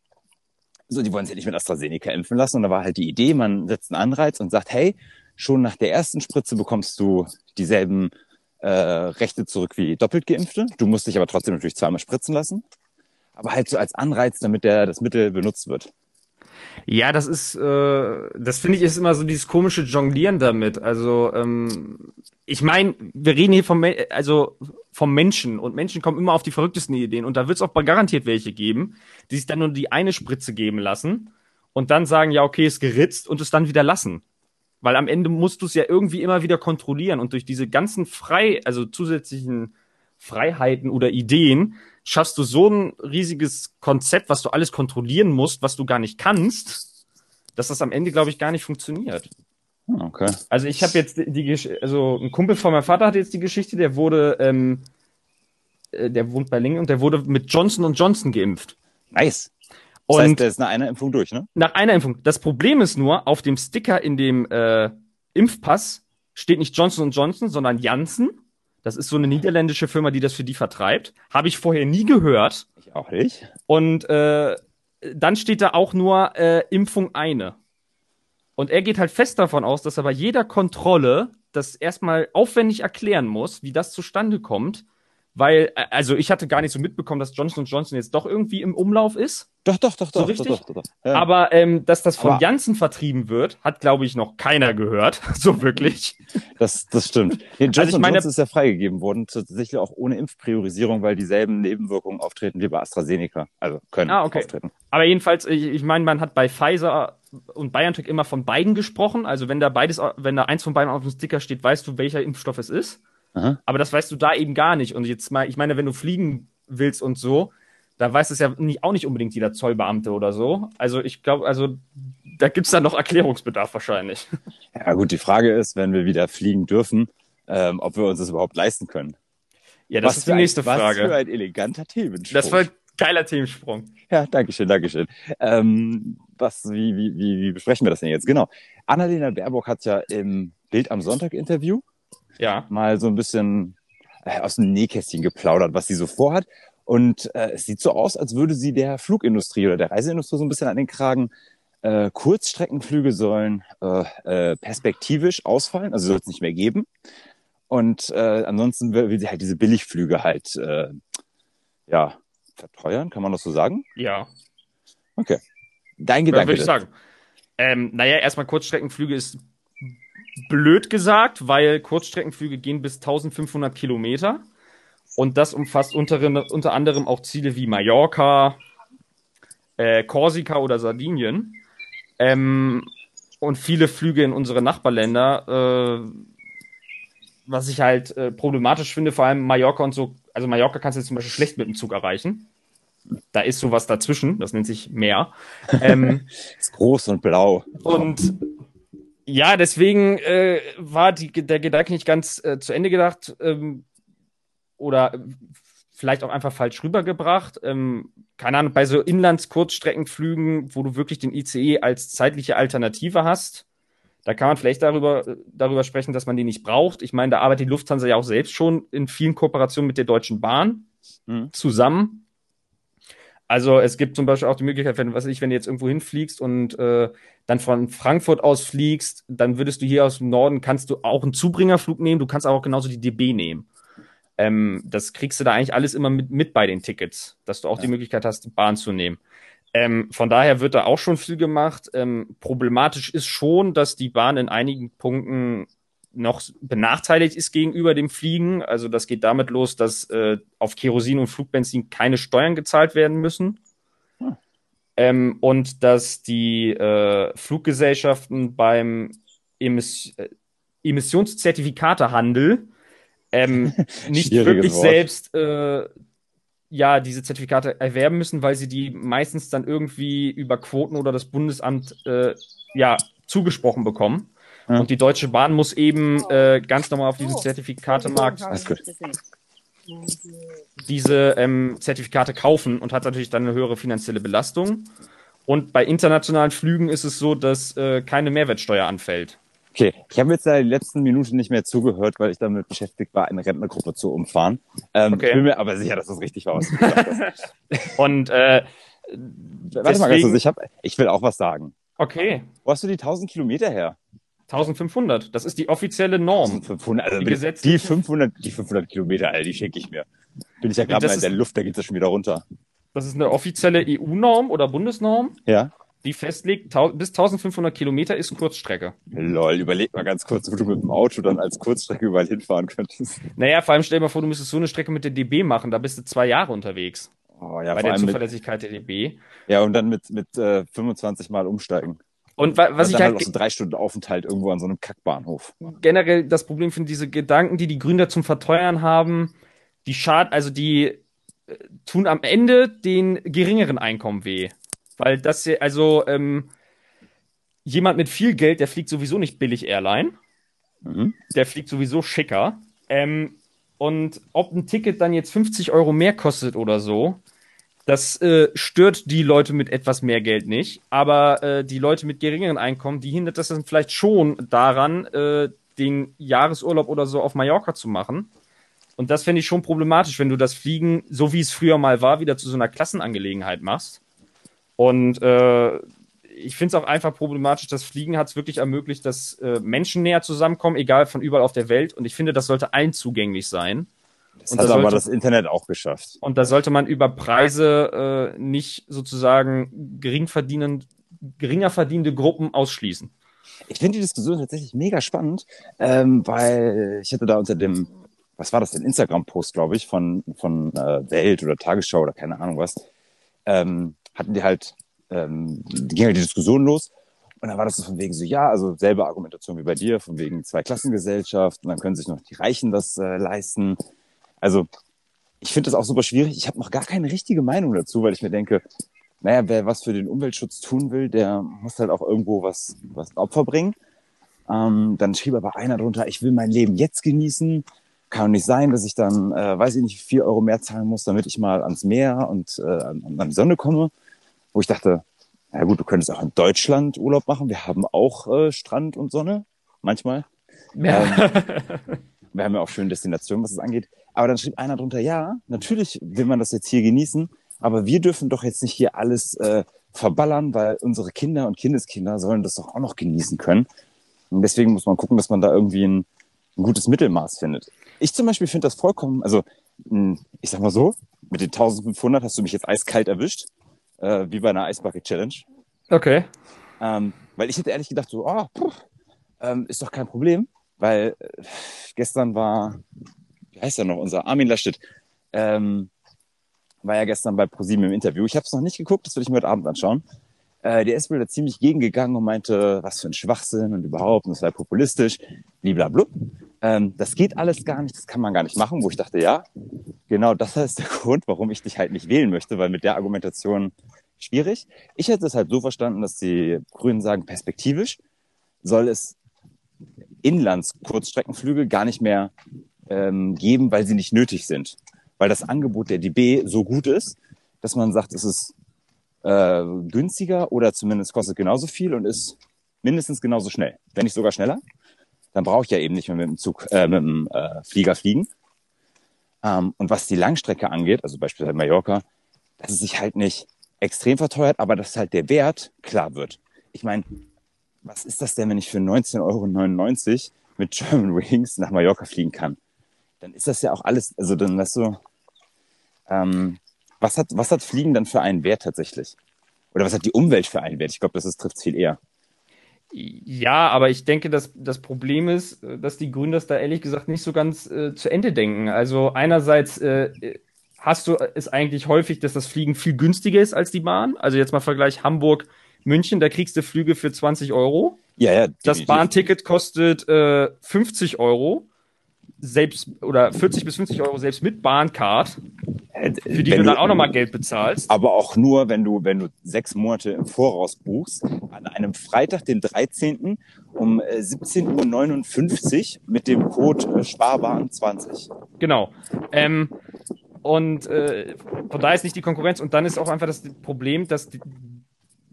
so, die wollen sich ja nicht mit AstraZeneca impfen lassen. Und da war halt die Idee, man setzt einen Anreiz und sagt, hey, schon nach der ersten Spritze bekommst du dieselben äh, Rechte zurück wie doppelt geimpfte. Du musst dich aber trotzdem natürlich zweimal spritzen lassen. Aber halt so als Anreiz, damit der, das Mittel benutzt wird. Ja, das ist, äh, das finde ich ist immer so dieses komische Jonglieren damit. Also ähm, ich meine, wir reden hier vom, also vom Menschen und Menschen kommen immer auf die verrücktesten Ideen und da wird es auch garantiert welche geben, die sich dann nur die eine Spritze geben lassen und dann sagen, ja okay, ist geritzt und es dann wieder lassen. Weil am Ende musst du es ja irgendwie immer wieder kontrollieren und durch diese ganzen frei, also zusätzlichen Freiheiten oder Ideen schaffst du so ein riesiges Konzept, was du alles kontrollieren musst, was du gar nicht kannst, dass das am Ende, glaube ich, gar nicht funktioniert. Hm, okay. Also ich habe jetzt die, Gesch also ein Kumpel von meinem Vater hat jetzt die Geschichte, der wurde, ähm, äh, der wohnt bei Lingen und der wurde mit Johnson Johnson geimpft. Nice. Das und heißt, der ist nach einer Impfung durch, ne? Nach einer Impfung. Das Problem ist nur, auf dem Sticker in dem äh, Impfpass steht nicht Johnson Johnson, sondern Janssen. Das ist so eine niederländische Firma, die das für die vertreibt. Habe ich vorher nie gehört. Ich auch nicht. Und äh, dann steht da auch nur äh, Impfung eine. Und er geht halt fest davon aus, dass er bei jeder Kontrolle das erstmal aufwendig erklären muss, wie das zustande kommt. Weil, äh, also ich hatte gar nicht so mitbekommen, dass Johnson Johnson jetzt doch irgendwie im Umlauf ist. Doch, doch, doch, so doch, richtig? doch, doch, doch, ja. Aber ähm, dass das von Aber Janssen vertrieben wird, hat, glaube ich, noch keiner gehört. so wirklich. Das, das stimmt. Nee, Johnson also ich meine, Johnson ist ja freigegeben worden, tatsächlich auch ohne Impfpriorisierung, weil dieselben Nebenwirkungen auftreten wie bei AstraZeneca. Also können ah, okay. auftreten. Aber jedenfalls, ich, ich meine, man hat bei Pfizer und BioNTech immer von beiden gesprochen. Also wenn da beides, wenn da eins von beiden auf dem Sticker steht, weißt du, welcher Impfstoff es ist. Aha. Aber das weißt du da eben gar nicht. Und jetzt mal, ich meine, wenn du fliegen willst und so, da weiß es ja nicht, auch nicht unbedingt jeder Zollbeamte oder so. Also ich glaube, also da gibt's dann noch Erklärungsbedarf wahrscheinlich. Ja gut, die Frage ist, wenn wir wieder fliegen dürfen, ähm, ob wir uns das überhaupt leisten können. Ja, das was ist die nächste ein, Frage. Was für ein eleganter Themensprung. Das war ein geiler Themensprung. Ja, dankeschön, dankeschön. Ähm, was, wie, wie, wie, wie besprechen wir das denn jetzt? Genau. Annalena Baerbock hat ja im Bild am Sonntag Interview ja. mal so ein bisschen äh, aus dem Nähkästchen geplaudert, was sie so vorhat. Und äh, es sieht so aus, als würde sie der Flugindustrie oder der Reiseindustrie so ein bisschen an den Kragen. Äh, Kurzstreckenflüge sollen äh, äh, perspektivisch ausfallen, also soll es nicht mehr geben. Und äh, ansonsten will, will sie halt diese Billigflüge halt äh, ja verteuern, kann man das so sagen? Ja. Okay. Dein Gedanke. Ja, würde ich sagen. Ähm, naja, erstmal Kurzstreckenflüge ist blöd gesagt, weil Kurzstreckenflüge gehen bis 1500 Kilometer. Und das umfasst unter, unter anderem auch Ziele wie Mallorca, äh, Korsika oder Sardinien. Ähm, und viele Flüge in unsere Nachbarländer, äh, was ich halt äh, problematisch finde, vor allem Mallorca und so. Also Mallorca kannst du zum Beispiel schlecht mit dem Zug erreichen. Da ist sowas dazwischen, das nennt sich Meer. Ähm, ist groß und blau. Und ja, deswegen äh, war die, der Gedanke nicht ganz äh, zu Ende gedacht. Ähm, oder vielleicht auch einfach falsch rübergebracht. Ähm, keine Ahnung, bei so Inlands-Kurzstreckenflügen, wo du wirklich den ICE als zeitliche Alternative hast, da kann man vielleicht darüber, darüber sprechen, dass man die nicht braucht. Ich meine, da arbeitet die Lufthansa ja auch selbst schon in vielen Kooperationen mit der Deutschen Bahn mhm. zusammen. Also es gibt zum Beispiel auch die Möglichkeit, wenn, was ich, wenn du jetzt irgendwo hinfliegst und äh, dann von Frankfurt aus fliegst, dann würdest du hier aus dem Norden, kannst du auch einen Zubringerflug nehmen, du kannst aber auch genauso die DB nehmen. Ähm, das kriegst du da eigentlich alles immer mit, mit bei den Tickets, dass du auch ja. die Möglichkeit hast, Bahn zu nehmen. Ähm, von daher wird da auch schon viel gemacht. Ähm, problematisch ist schon, dass die Bahn in einigen Punkten noch benachteiligt ist gegenüber dem Fliegen. Also das geht damit los, dass äh, auf Kerosin und Flugbenzin keine Steuern gezahlt werden müssen. Hm. Ähm, und dass die äh, Fluggesellschaften beim Emiss äh, Emissionszertifikatehandel ähm, nicht wirklich Wort. selbst äh, ja diese Zertifikate erwerben müssen, weil sie die meistens dann irgendwie über Quoten oder das Bundesamt äh, ja zugesprochen bekommen. Ja. Und die Deutsche Bahn muss eben äh, ganz normal auf diesem oh, Zertifikatemarkt diese ähm, Zertifikate kaufen und hat natürlich dann eine höhere finanzielle Belastung. Und bei internationalen Flügen ist es so, dass äh, keine Mehrwertsteuer anfällt. Okay, ich habe jetzt da die letzten Minuten nicht mehr zugehört, weil ich damit beschäftigt war, eine Rentnergruppe zu umfahren. Ähm, okay. bin mir aber sicher, dass das richtig war. Was Und äh, Warte mal ganz kurz, ich, hab, ich will auch was sagen. Okay. Wo hast du die 1000 Kilometer her? 1500, das ist die offizielle Norm. 1500, also die, die 500, die 500 Kilometer, Alter, die schenke ich mir. Bin ich ja gerade mal in der Luft, da geht es schon wieder runter. Das ist eine offizielle EU-Norm oder Bundesnorm. Ja die festlegt, bis 1500 Kilometer ist Kurzstrecke. Lol, überleg mal ganz kurz, wo du mit dem Auto dann als Kurzstrecke überall hinfahren könntest. Naja, vor allem stell dir mal vor, du müsstest so eine Strecke mit der DB machen, da bist du zwei Jahre unterwegs. Oh, ja, bei der Zuverlässigkeit mit, der DB. Ja, und dann mit, mit äh, 25 Mal umsteigen. Und wa was Und ich dann halt, halt auch so drei Stunden Aufenthalt irgendwo an so einem Kackbahnhof. generell das Problem finde, diese Gedanken, die die Gründer zum Verteuern haben, die schad, also die äh, tun am Ende den geringeren Einkommen weh. Weil das, ja- also, ähm, jemand mit viel Geld, der fliegt sowieso nicht billig Airline. Mhm. Der fliegt sowieso schicker. Ähm, und ob ein Ticket dann jetzt 50 Euro mehr kostet oder so, das äh, stört die Leute mit etwas mehr Geld nicht. Aber äh, die Leute mit geringeren Einkommen, die hindert das dann vielleicht schon daran, äh, den Jahresurlaub oder so auf Mallorca zu machen. Und das fände ich schon problematisch, wenn du das Fliegen, so wie es früher mal war, wieder zu so einer Klassenangelegenheit machst. Und äh, ich finde es auch einfach problematisch, das Fliegen hat es wirklich ermöglicht, dass äh, Menschen näher zusammenkommen, egal von überall auf der Welt. Und ich finde, das sollte allen zugänglich sein. Das Und hat da aber sollte- das Internet auch geschafft. Und da sollte man über Preise äh, nicht sozusagen geringer verdienende Gruppen ausschließen. Ich finde die Diskussion tatsächlich mega spannend, ähm, weil ich hatte da unter dem, was war das denn, Instagram-Post, glaube ich, von, von äh, Welt oder Tagesschau oder keine Ahnung was, ähm, hatten die halt, ähm, die ging halt die Diskussion los. Und dann war das so von wegen so, ja, also selbe Argumentation wie bei dir, von wegen Zweiklassengesellschaft und dann können sich noch die Reichen das äh, leisten. Also ich finde das auch super schwierig. Ich habe noch gar keine richtige Meinung dazu, weil ich mir denke, naja, wer was für den Umweltschutz tun will, der muss halt auch irgendwo was, was Opfer bringen. Ähm, dann schrieb aber einer drunter, ich will mein Leben jetzt genießen. Kann doch nicht sein, dass ich dann, äh, weiß ich nicht, vier Euro mehr zahlen muss, damit ich mal ans Meer und äh, an, an die Sonne komme. Wo ich dachte, na gut, du könntest auch in Deutschland Urlaub machen. Wir haben auch äh, Strand und Sonne, manchmal. Ähm, wir haben ja auch schöne Destinationen, was es angeht. Aber dann schrieb einer drunter, ja, natürlich will man das jetzt hier genießen, aber wir dürfen doch jetzt nicht hier alles äh, verballern, weil unsere Kinder und Kindeskinder sollen das doch auch noch genießen können. Und deswegen muss man gucken, dass man da irgendwie ein, ein gutes Mittelmaß findet. Ich zum Beispiel finde das vollkommen, also mh, ich sag mal so, mit den 1500 hast du mich jetzt eiskalt erwischt, äh, wie bei einer Eisbucket Challenge. Okay. Ähm, weil ich hätte ehrlich gedacht, so, oh, puh, ähm, ist doch kein Problem, weil äh, gestern war, wie heißt er noch, unser Armin Laschet, ähm, war ja gestern bei ProSieben im Interview. Ich habe es noch nicht geguckt, das will ich mir heute Abend anschauen. Äh, der ist wohl da ziemlich gegengegangen und meinte, was für ein Schwachsinn und überhaupt, und das sei populistisch, bliblablub. Ähm, das geht alles gar nicht, das kann man gar nicht machen, wo ich dachte, ja, genau das ist der Grund, warum ich dich halt nicht wählen möchte, weil mit der Argumentation schwierig. Ich hätte es halt so verstanden, dass die Grünen sagen, perspektivisch soll es Inlands-Kurzstreckenflüge gar nicht mehr ähm, geben, weil sie nicht nötig sind. Weil das Angebot der DB so gut ist, dass man sagt, es ist äh, günstiger oder zumindest kostet genauso viel und ist mindestens genauso schnell. Wenn nicht sogar schneller, dann brauche ich ja eben nicht mehr mit dem Zug, äh, mit dem äh, Flieger fliegen. Ähm, und was die Langstrecke angeht, also beispielsweise Mallorca, dass es sich halt nicht extrem verteuert, aber dass halt der Wert klar wird. Ich meine, was ist das denn, wenn ich für 19,99 Euro mit German Wings nach Mallorca fliegen kann? Dann ist das ja auch alles, also dann weißt du, ähm, was hat, was hat Fliegen dann für einen Wert tatsächlich? Oder was hat die Umwelt für einen Wert? Ich glaube, das trifft viel eher. Ja, aber ich denke, dass das Problem ist, äh, dass die Gründer das da ehrlich gesagt nicht so ganz äh, zu Ende denken. Also einerseits äh, hast du es eigentlich häufig, dass das Fliegen viel günstiger ist als die Bahn. Also jetzt mal Vergleich Hamburg, München, da kriegst du Flüge für 20 Euro. Ja, ja. Das. Bahnticket kostet äh, 50 Euro. Selbst oder 40 bis 50 Euro selbst mit Bahncard, Äh, für die wenn du dann auch nochmal Geld bezahlst. Aber auch nur, wenn du, wenn du sechs Monate im Voraus buchst, an einem Freitag, den 13. um äh, 17.59 Uhr mit dem Code äh, Sparbahn20. Genau. Ähm, und äh, von daher ist nicht die Konkurrenz. Und dann ist auch einfach das Problem, dass die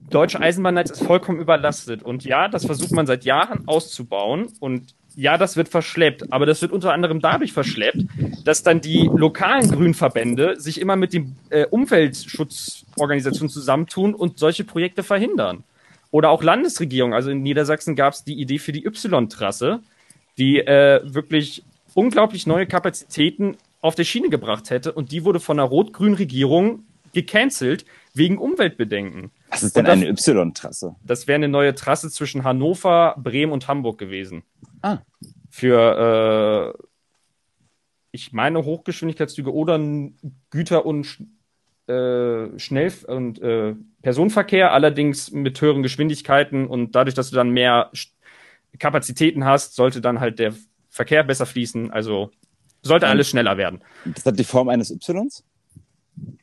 deutsche Eisenbahnnetz ist vollkommen überlastet. Und ja, das versucht man seit Jahren auszubauen. Und ja, das wird verschleppt. Aber das wird unter anderem dadurch verschleppt, dass dann die lokalen Grünverbände sich immer mit den äh, Umweltschutzorganisationen zusammentun und solche Projekte verhindern. Oder auch Landesregierungen. Also in Niedersachsen gab es die Idee für die Y-Trasse, die äh, wirklich unglaublich neue Kapazitäten auf der Schiene gebracht hätte. Und die wurde von der rot-grünen Regierung gecancelt wegen Umweltbedenken. Was ist denn das- eine Y-Trasse? Das wäre eine neue Trasse zwischen Hannover, Bremen und Hamburg gewesen. Ah. Für, äh, ich meine, Hochgeschwindigkeitszüge oder Güter- und Sch- äh, Schnell- und äh, Personenverkehr, allerdings mit höheren Geschwindigkeiten und dadurch, dass du dann mehr Kapazitäten hast, sollte dann halt der Verkehr besser fließen. Also sollte alles schneller werden. Das hat die Form eines Ys?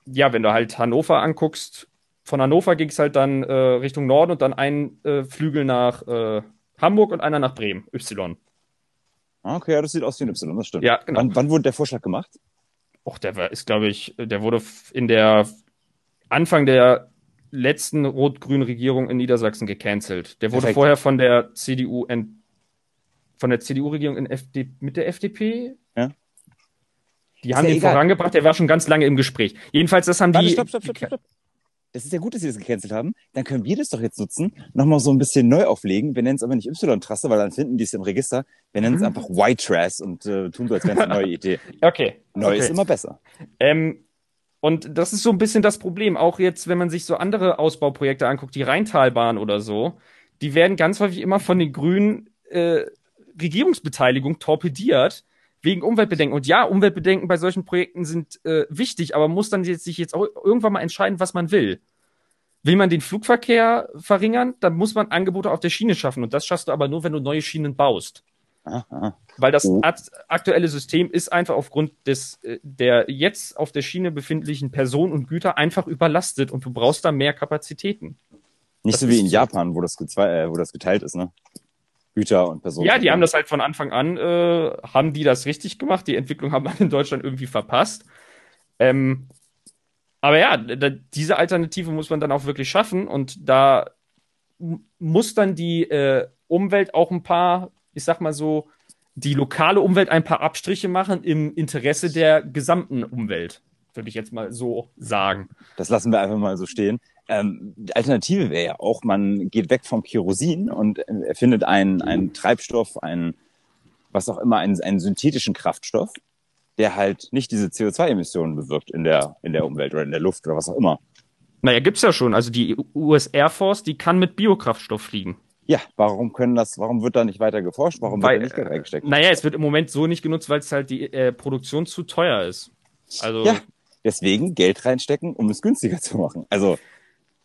Ja, wenn du halt Hannover anguckst, von Hannover ging es halt dann äh, Richtung Norden und dann ein äh, Flügel nach äh, Hamburg und einer nach Bremen, Y. Okay, ja, das sieht aus wie ein Y, das stimmt. Ja, genau. Wann, wann wurde der Vorschlag gemacht? Och, der war, ist, glaube ich, der wurde in der Anfang der letzten rot-grünen Regierung in Niedersachsen gecancelt. Der wurde Perfekt. vorher von der CDU ent, von der CDU-Regierung in FD, mit der FDP. Ja. Die Ist haben ja den egal. vorangebracht, der war schon ganz lange im Gespräch. Jedenfalls, das haben Warte, die. stopp, stopp, stopp, stopp, stopp. Das ist ja gut, dass sie das gecancelt haben. Dann können wir das doch jetzt nutzen, nochmal so ein bisschen neu auflegen. Wir nennen es aber nicht Y-Trasse, weil dann finden die es im Register. Wir nennen es Mhm. einfach White Trash und äh, tun so, als wäre es eine neue Idee. Okay. Neu okay. ist immer besser. Ähm, und das ist so ein bisschen das Problem. Auch jetzt, wenn man sich so andere Ausbauprojekte anguckt, die Rheintalbahn oder so, die werden ganz häufig immer von den Grünen äh, Regierungsbeteiligung torpediert wegen Umweltbedenken. Und ja, Umweltbedenken bei solchen Projekten sind äh, wichtig, aber man muss dann jetzt, sich jetzt auch irgendwann mal entscheiden, was man will. Will man den Flugverkehr verringern, dann muss man Angebote auf der Schiene schaffen. Und das schaffst du aber nur, wenn du neue Schienen baust. Aha. Weil das Oh. ak- aktuelle System ist einfach aufgrund des äh, der jetzt auf der Schiene befindlichen Personen und Güter einfach überlastet und du brauchst da mehr Kapazitäten. Nicht Das so wie in. Japan, wo das, äh, wo das geteilt ist, ne? Güter und Personen. Ja, die haben das halt von Anfang an, äh, haben die das richtig gemacht. Die Entwicklung haben wir in Deutschland irgendwie verpasst. Ähm, aber ja, da, diese Alternative muss man dann auch wirklich schaffen und da muss dann die äh, Umwelt auch ein paar, ich sag mal so, die lokale Umwelt ein paar Abstriche machen im Interesse der gesamten Umwelt, würde ich jetzt mal so sagen. Das lassen wir einfach mal so stehen. Ähm, die Alternative wäre ja auch, man geht weg vom Kerosin und äh, erfindet einen, einen Treibstoff, einen, was auch immer, einen, einen synthetischen Kraftstoff, der halt nicht diese CO2-Emissionen bewirkt in der, in der Umwelt oder in der Luft oder was auch immer. Naja, gibt's ja schon. Also die US Air Force, die kann mit Biokraftstoff fliegen. Ja, warum können das, warum wird da nicht weiter geforscht? Warum Weil, wird da nicht Geld reingesteckt? Naja, es wird im Moment so nicht genutzt, weil es halt die äh, Produktion zu teuer ist. Also, Ja, deswegen Geld reinstecken, um es günstiger zu machen. Also,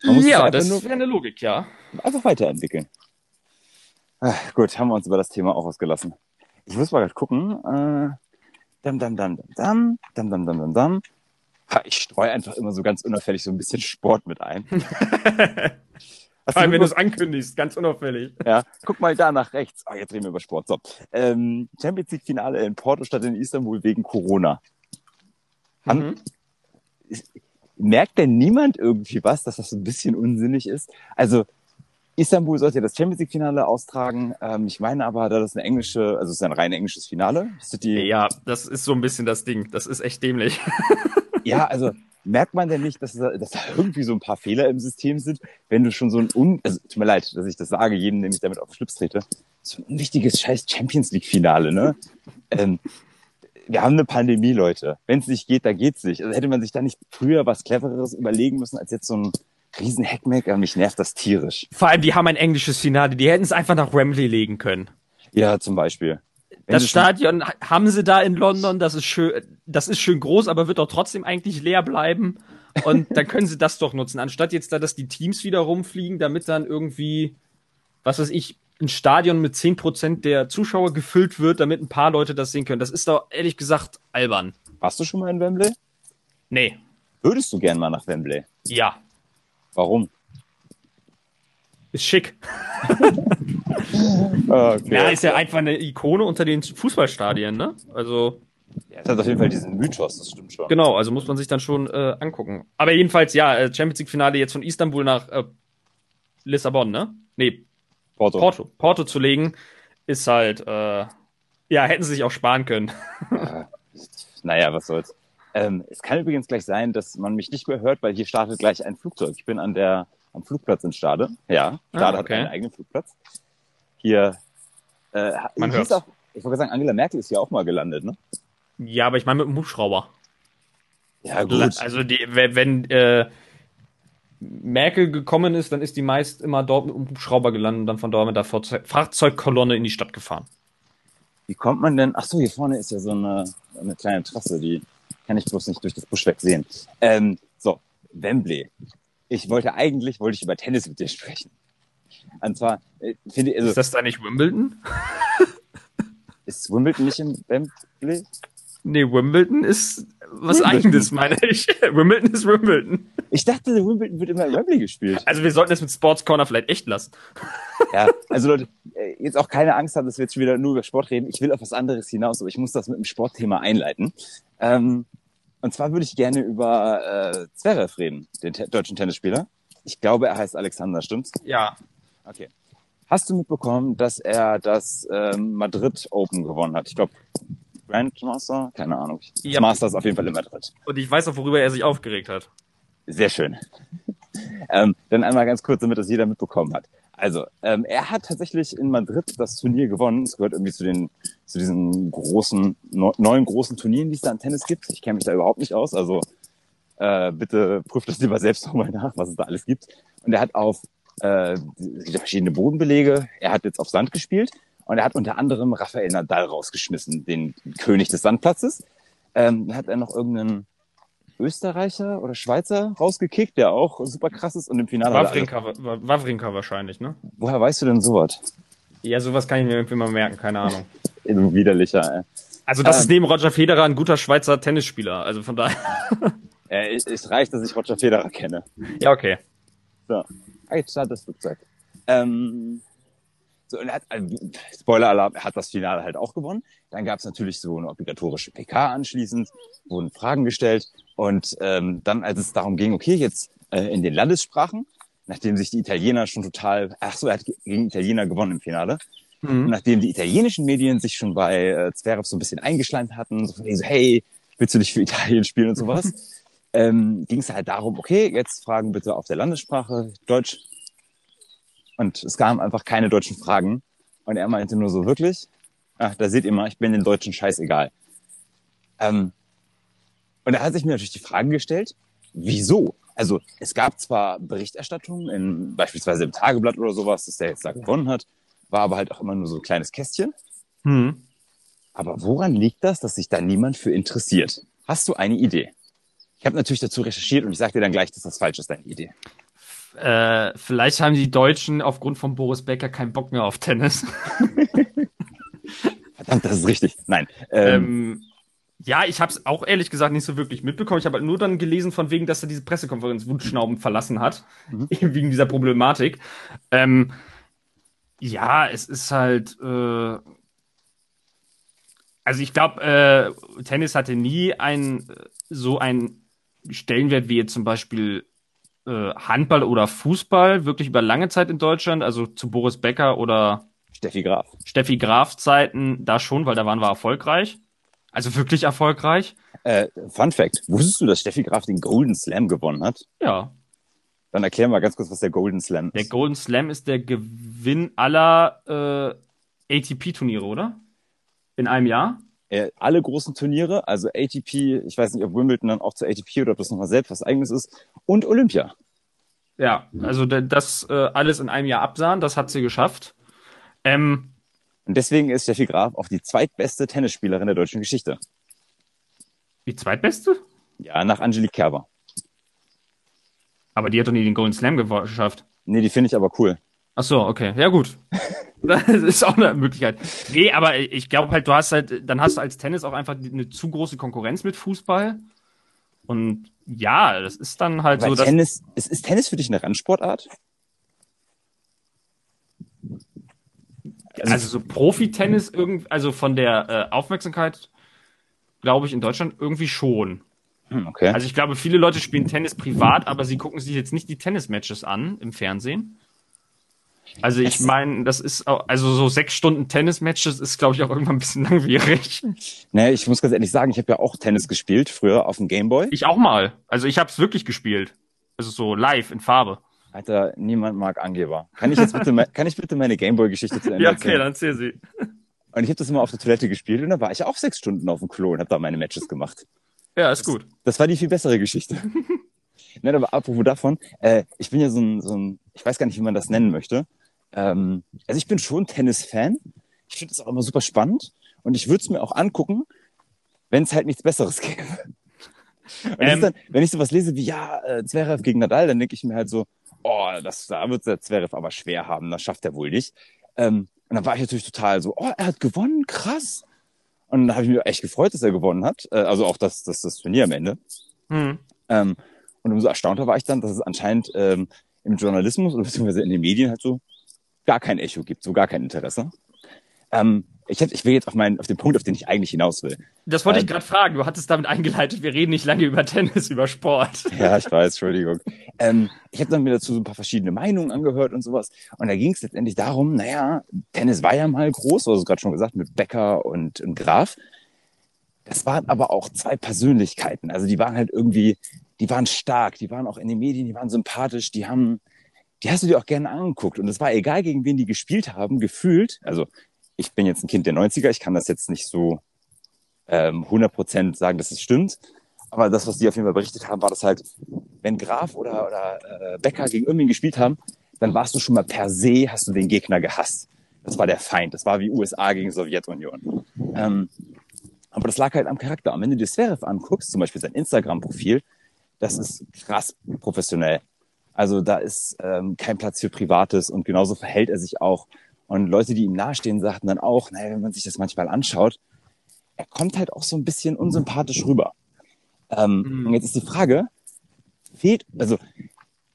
ja das wäre eine Logik, ja. einfach weiterentwickeln. Ah, gut, haben wir uns über das Thema auch ausgelassen. Ich muss mal gerade gucken. Äh, dam, dam, dam, dam, dam, dam, dam, dam, dam. Ha, Ich streue einfach immer so ganz unauffällig so ein bisschen Sport mit ein. Vor allem, wenn du es ankündigst, ganz unauffällig. ja, guck mal da nach rechts. Ah, jetzt reden wir über Sport. So. Ähm, Champions League Finale in Porto statt in Istanbul wegen Corona. Haben, Mhm. Merkt denn niemand irgendwie was, dass das so ein bisschen unsinnig ist? Also Istanbul sollte ja das Champions League Finale austragen. Ähm, ich meine aber, da das eine englische, also es ist ein rein englisches Finale. City, Ja, das ist so ein bisschen das Ding. Das ist echt dämlich. ja, also merkt man denn nicht, dass da, dass da irgendwie so ein paar Fehler im System sind, wenn du schon so ein un, also tut mir leid, dass ich das sage, jedem, dem ich damit auf den Schlips trete, so ein unwichtiges scheiß Champions League Finale, ne? ähm, wir haben eine Pandemie, Leute. Wenn es nicht geht, dann geht's nicht. Also hätte man sich da nicht früher was Clevereres überlegen müssen, als jetzt so ein riesen Hackmack. Mich nervt das tierisch. Vor allem, die haben ein englisches Finale. Die hätten es einfach nach Wembley legen können. Ja, zum Beispiel. Wenn Das Stadion haben sie da in London. Das ist schön, das ist schön groß, aber wird doch trotzdem eigentlich leer bleiben. Und dann können sie das doch nutzen, anstatt jetzt da, dass die Teams wieder rumfliegen, damit dann irgendwie, was weiß ich, ein Stadion mit 10% der Zuschauer gefüllt wird, damit ein paar Leute das sehen können. Das ist doch ehrlich gesagt albern. Warst du schon mal in Wembley? Nee. Würdest du gern mal nach Wembley? Ja. Warum? Ist schick. Ah, Okay. Ja, ist ja einfach eine Ikone unter den Fußballstadien, ne? Also, Ja, es hat auf jeden Fall diesen Mythos, das stimmt schon. genau, also muss man sich dann schon äh, angucken. Aber jedenfalls, ja, äh, Champions League-Finale jetzt von Istanbul nach äh, Lissabon, ne? Nee, Porto. Porto. Porto zu legen, ist halt, äh, ja, hätten sie sich auch sparen können. Naja, was soll's. Ähm, es kann übrigens gleich sein, dass man mich nicht mehr hört, weil hier startet gleich ein Flugzeug. Ich bin an der, am Flugplatz in Stade. Ja, Stade Ah, okay. hat einen eigenen Flugplatz. Hier, äh, Man hört's. auch, ich wollte sagen, Angela Merkel ist hier auch mal gelandet, ne? Ja, aber ich meine mit dem Hubschrauber. Ja, Also, die, wenn, wenn äh, Merkel gekommen ist, dann ist die meist immer dort mit dem Hubschrauber gelandet und dann von dort mit der Fahrzeug Fahrzeugkolonne in die Stadt gefahren. Wie kommt man denn? Ach so, hier vorne ist ja so eine, eine kleine Trasse, die kann ich bloß nicht durch das Buschwerk sehen. Ähm, so, Wembley. Ich wollte eigentlich, wollte ich über Tennis mit dir sprechen. Und zwar, äh, finde ich, also, Ist das da nicht Wimbledon? ist Wimbledon nicht in Wembley? Nee, Wimbledon ist was Wimbledon. eigenes, meine ich. Wimbledon ist Wimbledon. Ich dachte, Wimbledon wird immer in Wembley gespielt. Also wir sollten das mit Sports Corner vielleicht echt lassen. Ja, also Leute, äh, jetzt auch keine Angst haben, dass wir jetzt wieder nur über Sport reden. Ich will auf was anderes hinaus, aber ich muss das mit dem Sportthema einleiten. Ähm, und zwar würde ich gerne über äh, Zverev reden, den te deutschen Tennisspieler. Ich glaube, er heißt Alexander, stimmt's? Ja. Okay. Hast du mitbekommen, dass er das ähm, Madrid Open gewonnen hat? Ich glaube, Grandmaster? Keine Ahnung. Das Ja. Masters auf jeden Fall in Madrid. Und ich weiß auch, worüber er sich aufgeregt hat. Sehr schön. ähm, dann einmal ganz kurz, damit das jeder mitbekommen hat. Also, ähm, er hat tatsächlich in Madrid das Turnier gewonnen. Es gehört irgendwie zu den, zu diesen großen, neu- neuen großen Turnieren, die es da im Tennis gibt. Ich kenne mich da überhaupt nicht aus. Also, äh, bitte prüft das lieber selbst nochmal nach, was es da alles gibt. Und er hat auf äh, verschiedene Bodenbelege. Er hat jetzt auf Sand gespielt und er hat unter anderem Rafael Nadal rausgeschmissen, den König des Sandplatzes. Ähm, dann hat er noch irgendeinen Österreicher oder Schweizer rausgekickt, der auch super krass ist und im Finale. Wawrinka, Wa- Wawrinka wahrscheinlich, ne? Woher weißt du denn sowas? Ja, sowas kann ich mir irgendwie mal merken, keine Ahnung. Du widerlicher. Also das Ähm. ist neben Roger Federer ein guter Schweizer Tennisspieler. Also von daher. Äh, es, es reicht, dass ich Roger Federer kenne. Ja, okay. So. Jetzt startet das Flugzeug. Ähm, so, und er hat, also, Spoiler-Alarm, er hat das Finale halt auch gewonnen. Dann gab es natürlich so eine obligatorische PK anschließend, wurden Fragen gestellt. Und ähm, dann, als es darum ging, okay, jetzt äh, in den Landessprachen, nachdem sich die Italiener schon total, ach so, er hat ge- gegen Italiener gewonnen im Finale. Mhm. nachdem die italienischen Medien sich schon bei äh, Zverev so ein bisschen eingeschleimt hatten, so, von wegen so hey, willst du nicht für Italien spielen und sowas, ähm, ging es halt darum, okay, jetzt Fragen bitte auf der Landessprache, Deutsch. Und es kamen einfach keine deutschen Fragen. Und er meinte nur so, wirklich? Ach, da seht ihr mal, ich bin den Deutschen scheißegal. Ähm, und er hat sich mir natürlich die Frage gestellt, wieso? Also es gab zwar Berichterstattungen, in, beispielsweise im Tageblatt oder sowas, dass der jetzt da gewonnen hat, war aber halt auch immer nur so ein kleines Kästchen. Mhm. Aber woran liegt das, dass sich da niemand für interessiert? Hast du eine Idee? Ich habe natürlich dazu recherchiert und ich sage dir dann gleich, dass das falsch ist, deine Idee. Äh, vielleicht haben die Deutschen aufgrund von Boris Becker keinen Bock mehr auf Tennis. Verdammt, das ist richtig. Nein. Ähm, Ähm, ja, ich habe es auch ehrlich gesagt nicht so wirklich mitbekommen. Ich habe halt nur dann gelesen, von wegen, dass er diese Pressekonferenz Wunschschnauben verlassen hat, Mhm. wegen dieser Problematik. Ähm, ja, es ist halt. Äh, also ich glaube, äh, Tennis hatte nie ein so einen Stellenwert wie jetzt zum Beispiel äh, Handball oder Fußball wirklich über lange Zeit in Deutschland. Also zu Boris Becker oder Steffi Graf. Steffi Graf Zeiten da schon, weil da waren wir erfolgreich. Also wirklich erfolgreich. Äh, Fun Fact. Wusstest du, dass Steffi Graf den Golden Slam gewonnen hat? Ja. Dann erklär mal ganz kurz, was der Golden Slam Der ist. Golden Slam ist der Gewinn aller äh, ATP-Turniere, oder? In einem Jahr? Äh, alle großen Turniere, also ATP, ich weiß nicht, ob Wimbledon dann auch zu ATP oder ob das nochmal selbst was eigenes ist, und Olympia. Ja, also da- das äh, alles in einem Jahr absahen, das hat sie geschafft. Ähm, Und deswegen ist Steffi Graf auch die zweitbeste Tennisspielerin der deutschen Geschichte. die zweitbeste? Ja, nach Angelique Kerber. Aber die hat doch nie den Golden Slam geschafft. Nee, die finde ich aber cool. Ach so, okay. Ja, gut. Das ist auch eine Möglichkeit. Nee, aber ich glaube halt, du hast halt, dann hast du als Tennis auch einfach eine zu große Konkurrenz mit Fußball. Und ja, das ist dann halt Weil so, dass. Tennis, ist, ist Tennis für dich eine Randsportart? Also so Profi-Tennis, irgend- also von der äh, Aufmerksamkeit, glaube ich, in Deutschland irgendwie schon. Hm, okay. Also ich glaube, viele Leute spielen Tennis privat, aber sie gucken sich jetzt nicht die Tennismatches an im Fernsehen. Also ich meine, das ist auch, also so sechs Stunden Tennismatches ist, glaube ich, auch irgendwann ein bisschen langwierig. Nee, ich muss ganz ehrlich sagen, ich habe ja auch Tennis gespielt, früher auf dem Gameboy. Ich auch mal. Also ich habe es wirklich gespielt. Also so live in Farbe. Alter, niemand mag Angeber. Kann ich jetzt bitte, kann ich bitte meine Gameboy-Geschichte zu Ende erzählen? dann zähl sie. Und ich habe das immer auf der Toilette gespielt und da war ich auch sechs Stunden auf dem Klo und habe da meine Matches gemacht. Ja, ist gut. Das war die viel bessere Geschichte. Nein, aber apropos davon, äh, ich bin ja so ein, so ein, ich weiß gar nicht, wie man das nennen möchte. Ähm, also ich bin schon Tennis-Fan. Ich finde es auch immer super spannend und ich würde es mir auch angucken, wenn es halt nichts Besseres gäbe. Ähm, dann, wenn ich sowas lese wie, ja, äh, Zverev gegen Nadal, dann denke ich mir halt so, oh, das, da wird der Zverev aber schwer haben, das schafft er wohl nicht. Ähm, und dann war ich natürlich total so, oh, er hat gewonnen, krass. Und dann habe ich mich echt gefreut, dass er gewonnen hat. Äh, also auch das, das, das Turnier am Ende. Mhm. Ähm, und umso erstaunter war ich dann, dass es anscheinend ähm, im Journalismus oder beziehungsweise in den Medien halt so gar kein Echo gibt, so gar kein Interesse. Ähm, ich, hätte, ich will jetzt auf, meinen, auf den Punkt, auf den ich eigentlich hinaus will. Das wollte ähm, ich gerade fragen. Du hattest damit eingeleitet, wir reden nicht lange über Tennis, über Sport. Ja, ich weiß, Entschuldigung. Ähm, ich habe dann mir dazu so ein paar verschiedene Meinungen angehört und sowas. Und da ging es letztendlich darum, naja, Tennis war ja mal groß, du hast es gerade schon gesagt, mit Becker und, und Graf. Das waren aber auch zwei Persönlichkeiten. Also die waren halt irgendwie, die waren stark, die waren auch in den Medien, die waren sympathisch, die haben, die hast du dir auch gerne angeguckt. Und es war egal, gegen wen die gespielt haben, gefühlt. Also ich bin jetzt ein Kind der 90er, ich kann das jetzt nicht so ähm, 100% sagen, dass es stimmt. Aber das, was die auf jeden Fall berichtet haben, war das halt, wenn Graf oder, oder äh, Becker gegen irgendwen gespielt haben, dann warst du schon mal per se, hast du den Gegner gehasst. Das war der Feind. Das war wie USA gegen Sowjetunion. Ähm, aber das lag halt am Charakter. Und wenn du dir Zverev anguckst, zum Beispiel sein Instagram-Profil, das ist krass professionell. Also da ist ähm, kein Platz für Privates und genauso verhält er sich auch. Und Leute, die ihm nahestehen, sagten dann auch, naja, wenn man sich das manchmal anschaut, er kommt halt auch so ein bisschen unsympathisch rüber. Ähm, mhm. Und jetzt ist die Frage, fehlt, also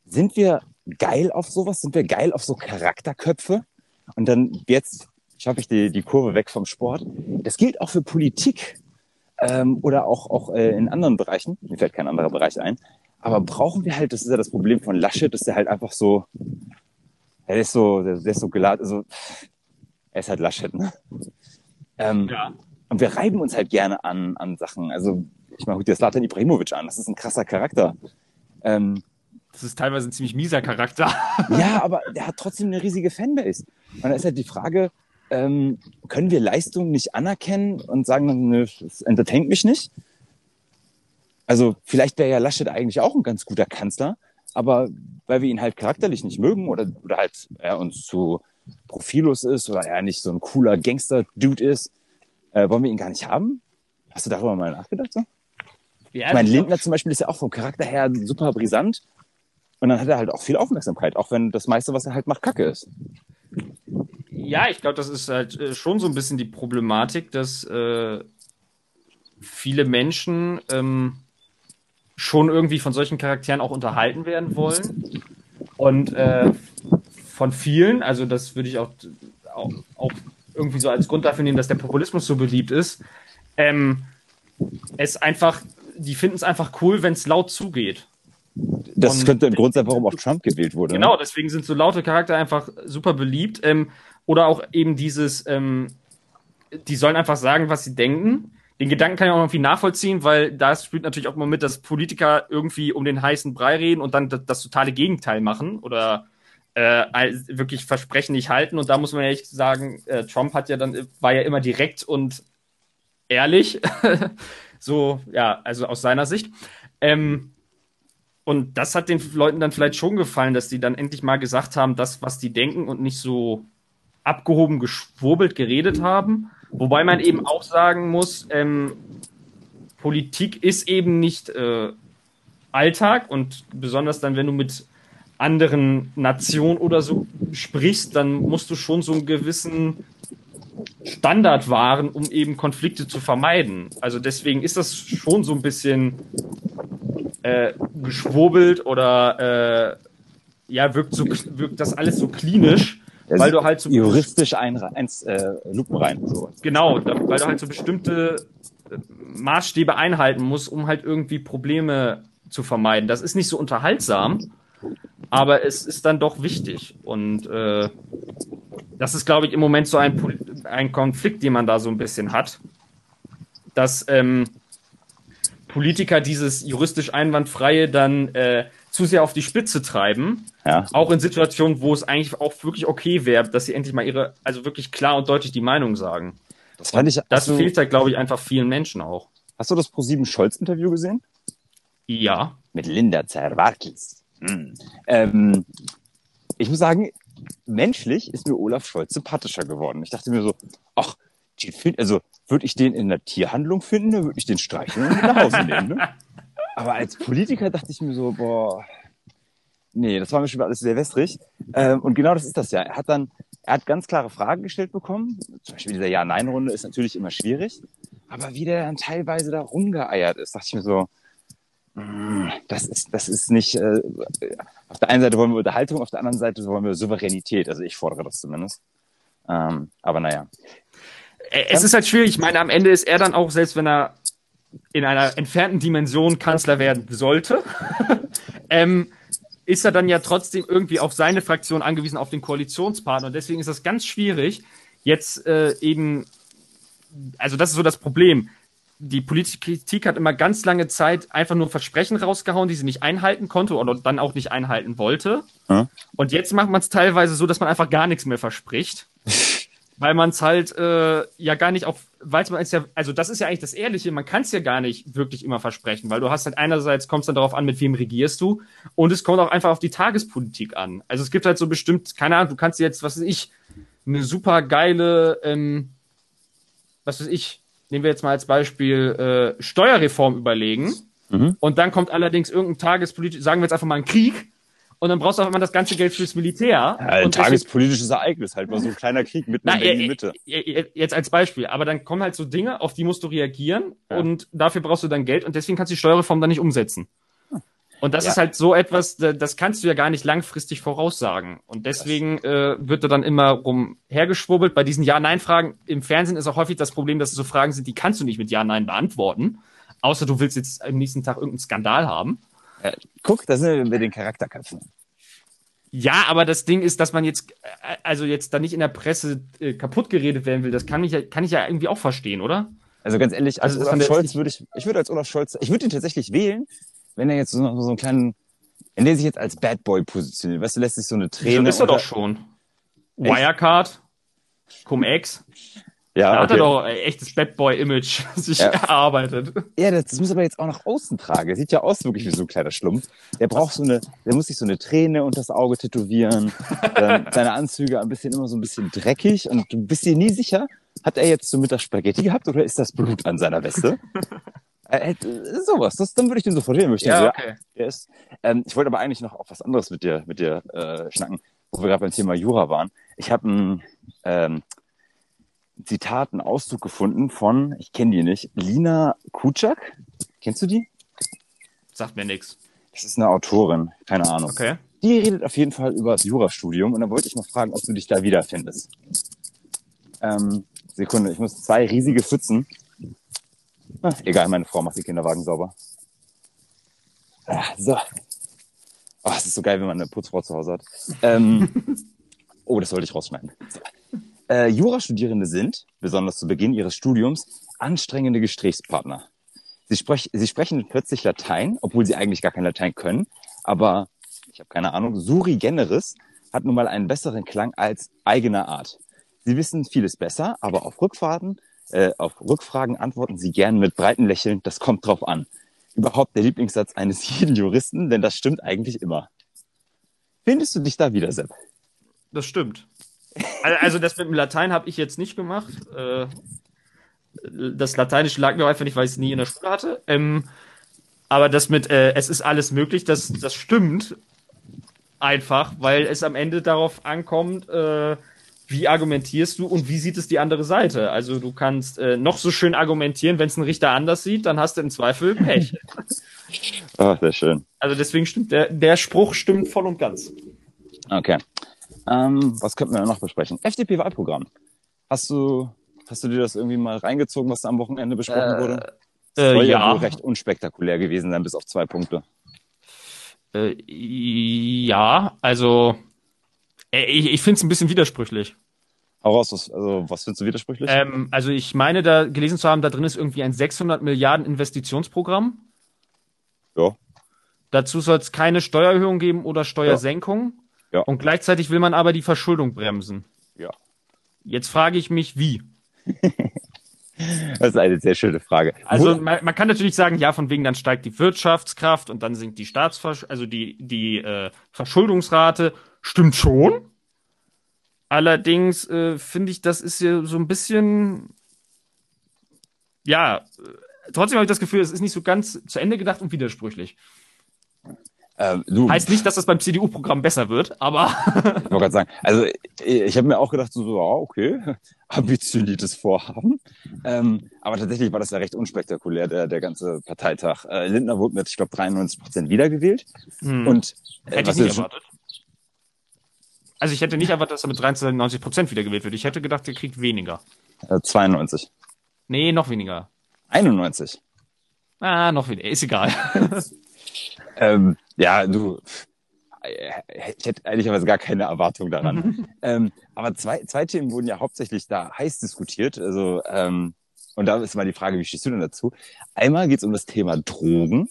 sind wir geil auf sowas? Sind wir geil auf so Charakterköpfe? Und dann jetzt schaffe ich die, die Kurve weg vom Sport. Das gilt auch für Politik ähm, oder auch, auch äh, in anderen Bereichen. Mir fällt kein anderer Bereich ein. Aber brauchen wir halt, das ist ja das Problem von Laschet, dass der halt einfach so, er ist so, der, ist so geladen, also er ist halt Laschet, ne? Ähm, ja. Und wir reiben uns halt gerne an, an Sachen. Also ich meine, guck dir Slatan Ibrahimovic an, das ist ein krasser Charakter. Ähm, das ist teilweise ein ziemlich mieser Charakter. ja, aber der hat trotzdem eine riesige Fanbase. Und da ist halt die Frage, ähm, können wir Leistungen nicht anerkennen und sagen, nö, das entertaint mich nicht? Also vielleicht wäre ja Laschet eigentlich auch ein ganz guter Kanzler, aber weil wir ihn halt charakterlich nicht mögen oder, oder halt er uns zu profillos ist oder er nicht so ein cooler Gangster-Dude ist, äh, wollen wir ihn gar nicht haben? Hast du darüber mal nachgedacht? So? Ja, ich meine, Lindner zum Beispiel ist ja auch vom Charakter her super brisant. Und dann hat er halt auch viel Aufmerksamkeit, auch wenn das meiste, was er halt macht, Kacke ist. Ja, ich glaube, das ist halt äh, schon so ein bisschen die Problematik, dass äh, viele Menschen ähm, schon irgendwie von solchen Charakteren auch unterhalten werden wollen. Und äh, von vielen, also das würde ich auch, auch, auch, irgendwie so als Grund dafür nehmen, dass der Populismus so beliebt ist, ähm, es einfach, die finden es einfach cool, wenn es laut zugeht. Das und könnte ein Grund sein, warum auch Trump gewählt wurde. Ne? Genau, ne? deswegen sind so laute Charakter einfach super beliebt. Ähm, oder auch eben dieses, ähm, die sollen einfach sagen, was sie denken. Den Gedanken kann ich auch irgendwie nachvollziehen, weil da spielt natürlich auch mal mit, dass Politiker irgendwie um den heißen Brei reden und dann das, das totale Gegenteil machen oder äh, wirklich Versprechen nicht halten. Und da muss man ehrlich sagen, äh, Trump hat ja dann, war ja immer direkt und ehrlich. so, ja, also aus seiner Sicht. Ähm, und das hat den Leuten dann vielleicht schon gefallen, dass die dann endlich mal gesagt haben, das, was die denken und nicht so abgehoben, geschwurbelt geredet haben. Wobei man eben auch sagen muss, ähm, Politik ist eben nicht äh, Alltag und besonders dann, wenn du mit anderen Nationen oder so sprichst, dann musst du schon so einen gewissen Standard wahren, um eben Konflikte zu vermeiden. Also deswegen ist das schon so ein bisschen äh, geschwurbelt oder äh, ja, wirkt so wirkt das alles so klinisch, weil du halt so juristisch ein, eins äh, Lupen rein so. Genau, da, weil du halt so bestimmte äh, Maßstäbe einhalten musst, um halt irgendwie Probleme zu vermeiden. Das ist nicht so unterhaltsam, aber es ist dann doch wichtig und äh, das ist, glaube ich, im Moment so ein, ein Konflikt, den man da so ein bisschen hat, dass ähm, Politiker dieses juristisch Einwandfreie dann äh, zu sehr auf die Spitze treiben. Ja. Auch in Situationen, wo es eigentlich auch wirklich okay wäre, dass sie endlich mal ihre, also wirklich klar und deutlich die Meinung sagen. Das, fand ich, das du, fehlt da, glaube ich, einfach vielen Menschen auch. Hast du das Pro7 Scholz-Interview gesehen? Ja. Mit Linda Zerwakis. Hm. Ähm, ich muss sagen, menschlich ist mir Olaf Scholz sympathischer geworden. Ich dachte mir so, ach, also würde ich den in der Tierhandlung finden, dann würde ich den streicheln und nach Hause nehmen. Ne? aber als Politiker dachte ich mir so, boah, nee, das war mir schon alles sehr wässrig. Ähm, und genau das ist das ja. Er hat dann, er hat ganz klare Fragen gestellt bekommen. Zum Beispiel diese Ja-Nein-Runde ist natürlich immer schwierig. Aber wie der dann teilweise da rumgeeiert ist, dachte ich mir so, mm, das ist, das ist nicht, äh, auf der einen Seite wollen wir Unterhaltung, auf der anderen Seite wollen wir Souveränität. Also ich fordere das zumindest. Ähm, aber naja. Es ist halt schwierig. Ich meine, am Ende ist er dann auch, selbst wenn er in einer entfernten Dimension Kanzler werden sollte, ähm, ist er dann ja trotzdem irgendwie auf seine Fraktion angewiesen, auf den Koalitionspartner. Und deswegen ist das ganz schwierig, jetzt äh, eben, also das ist so das Problem. Die Politik hat immer ganz lange Zeit einfach nur Versprechen rausgehauen, die sie nicht einhalten konnte oder dann auch nicht einhalten wollte. Hm? Und jetzt macht man es teilweise so, dass man einfach gar nichts mehr verspricht. weil man es halt äh, ja gar nicht auf, weil man es ja, also das ist ja eigentlich das Ehrliche, man kann es ja gar nicht wirklich immer versprechen, weil du hast halt einerseits kommt es dann darauf an, mit wem regierst du und es kommt auch einfach auf die Tagespolitik an. Also es gibt halt so bestimmt, keine Ahnung, du kannst jetzt, was weiß ich, eine super geile, ähm, was weiß ich, nehmen wir jetzt mal als Beispiel äh, Steuerreform überlegen. Mhm. Und dann kommt allerdings irgendein Tagespolitik, sagen wir jetzt einfach mal ein Krieg, und dann brauchst du auch immer das ganze Geld fürs Militär. Ja, ein und tagespolitisches Ereignis, halt mal so ein kleiner Krieg mitten na, in die Mitte. Jetzt als Beispiel. Aber dann kommen halt so Dinge, auf die musst du reagieren ja. und dafür brauchst du dann Geld und deswegen kannst du die Steuerreform dann nicht umsetzen. Und das ja. ist halt so etwas, das kannst du ja gar nicht langfristig voraussagen. Und deswegen äh, wird da dann immer rum hergeschwurbelt. Bei diesen Ja-Nein-Fragen im Fernsehen ist auch häufig das Problem, dass es so Fragen sind, die kannst du nicht mit Ja-Nein beantworten. Außer du willst jetzt am nächsten Tag irgendeinen Skandal haben. Äh, guck, da sind wir mit den Charakterköpfen. Ja, aber das Ding ist, dass man jetzt, äh, also jetzt da nicht in der Presse äh, kaputt geredet werden will, das kann ich, ja, kann ich ja irgendwie auch verstehen, oder? Also ganz ehrlich, als also Olaf Scholz würde ich, ich würde als Olaf Scholz, ich würde ihn tatsächlich wählen, wenn er jetzt so, so einen kleinen, wenn der sich jetzt als Bad Boy positioniert, weißt du, lässt sich so eine Träne. Das ist er doch schon. Wirecard, Cum-Ex. Ja, da hat er doch ein echtes Bad Boy-Image sich ja. erarbeitet. Ja, das, das muss aber jetzt auch nach außen tragen. Sieht ja aus wirklich wie so ein kleiner Schlumpf. Der braucht so eine, der muss sich so eine Träne unter das Auge tätowieren. seine Anzüge ein bisschen immer so ein bisschen dreckig und du bist dir nie sicher, hat er jetzt so Mittag Spaghetti gehabt oder ist das Blut an seiner Weste? äh, sowas, das, dann würde ich den sofort wählen. Ja, so, okay. Ja, ist, ähm, ich wollte aber eigentlich noch auf was anderes mit dir, mit dir äh, schnacken, wo wir gerade beim Thema Jura waren. Ich habe ein ähm, Zitat, einen Auszug gefunden von, ich kenne die nicht, Lina Kutschak. Kennst du die? Sagt mir nichts. Das ist eine Autorin, keine Ahnung. Okay. Die redet auf jeden Fall über das Jurastudium und da wollte ich mal fragen, ob du dich da wiederfindest. Ähm, Sekunde, ich muss zwei riesige Pfützen. Ah, egal, meine Frau macht die Kinderwagen sauber. Ah, so. Oh, es ist so geil, wenn man eine Putzfrau zu Hause hat. Ähm, oh, das sollte ich rausschneiden. So. Äh, Jurastudierende sind, besonders zu Beginn ihres Studiums, anstrengende Gesprächspartner. Sie, sprech, sie sprechen plötzlich Latein, obwohl sie eigentlich gar kein Latein können, aber ich habe keine Ahnung, suri generis hat nun mal einen besseren Klang als eigener Art. Sie wissen vieles besser, aber auf Rückfahrten, äh, auf Rückfragen antworten sie gern mit breiten Lächeln, das kommt drauf an. Überhaupt der Lieblingssatz eines jeden Juristen, denn das stimmt eigentlich immer. Findest du dich da wieder, Sepp? Das stimmt. Also das mit dem Latein habe ich jetzt nicht gemacht. Äh, das Lateinische lag mir einfach nicht, weil ich es nie in der Schule hatte. Ähm, aber das mit, äh, es ist alles möglich, das, das stimmt einfach, weil es am Ende darauf ankommt, äh, wie argumentierst du und wie sieht es die andere Seite? Also du kannst äh, noch so schön argumentieren, wenn es ein Richter anders sieht, dann hast du im Zweifel Pech. Ach, sehr schön. Also deswegen stimmt der, der Spruch stimmt voll und ganz. Okay. Ähm, was könnten wir noch besprechen? FDP-Wahlprogramm. Hast du, hast du dir das irgendwie mal reingezogen, was da am Wochenende besprochen äh, wurde? Das soll äh, ja, ja recht unspektakulär gewesen sein, bis auf zwei Punkte. Äh, ja, also äh, ich, ich finde es ein bisschen widersprüchlich. Hau raus, was, also, was findest du widersprüchlich? Ähm, also ich meine, da gelesen zu haben, da drin ist irgendwie ein 600 Milliarden Investitionsprogramm. Ja. Dazu soll es keine Steuererhöhung geben oder Steuersenkung. Ja. Und gleichzeitig will man aber die Verschuldung bremsen. Ja. Jetzt frage ich mich, wie? das ist eine sehr schöne Frage. Also man, man, kann natürlich sagen, ja, von wegen dann steigt die Wirtschaftskraft und dann sinkt die Staatsversch also die die äh, Verschuldungsrate. Stimmt schon. Allerdings äh, finde ich, das ist ja so ein bisschen ja trotzdem habe ich das Gefühl, es ist nicht so ganz zu Ende gedacht und widersprüchlich. Ähm, du, heißt nicht, dass das beim CDU-Programm besser wird, aber. ich wollte gerade sagen, also ich habe mir auch gedacht, so, so okay, ambitioniertes Vorhaben. Ähm, aber tatsächlich war das ja recht unspektakulär, der, der ganze Parteitag. Äh, Lindner wurde mit, ich glaube, 93 Prozent wiedergewählt. Hm. Und äh, Hätte ich nicht erwartet. Also ich hätte nicht erwartet, dass er mit 93 Prozent wiedergewählt wird. Ich hätte gedacht, er kriegt weniger. Äh, 92. Nee, noch weniger. 91. Ah, noch weniger. Ist egal. ähm, ja, du, ich hätte ehrlicherweise gar keine Erwartung daran. ähm, aber zwei, zwei Themen wurden ja hauptsächlich da heiß diskutiert. Also, ähm, und da ist mal die Frage, wie stehst du denn dazu? Einmal geht es um das Thema Drogen.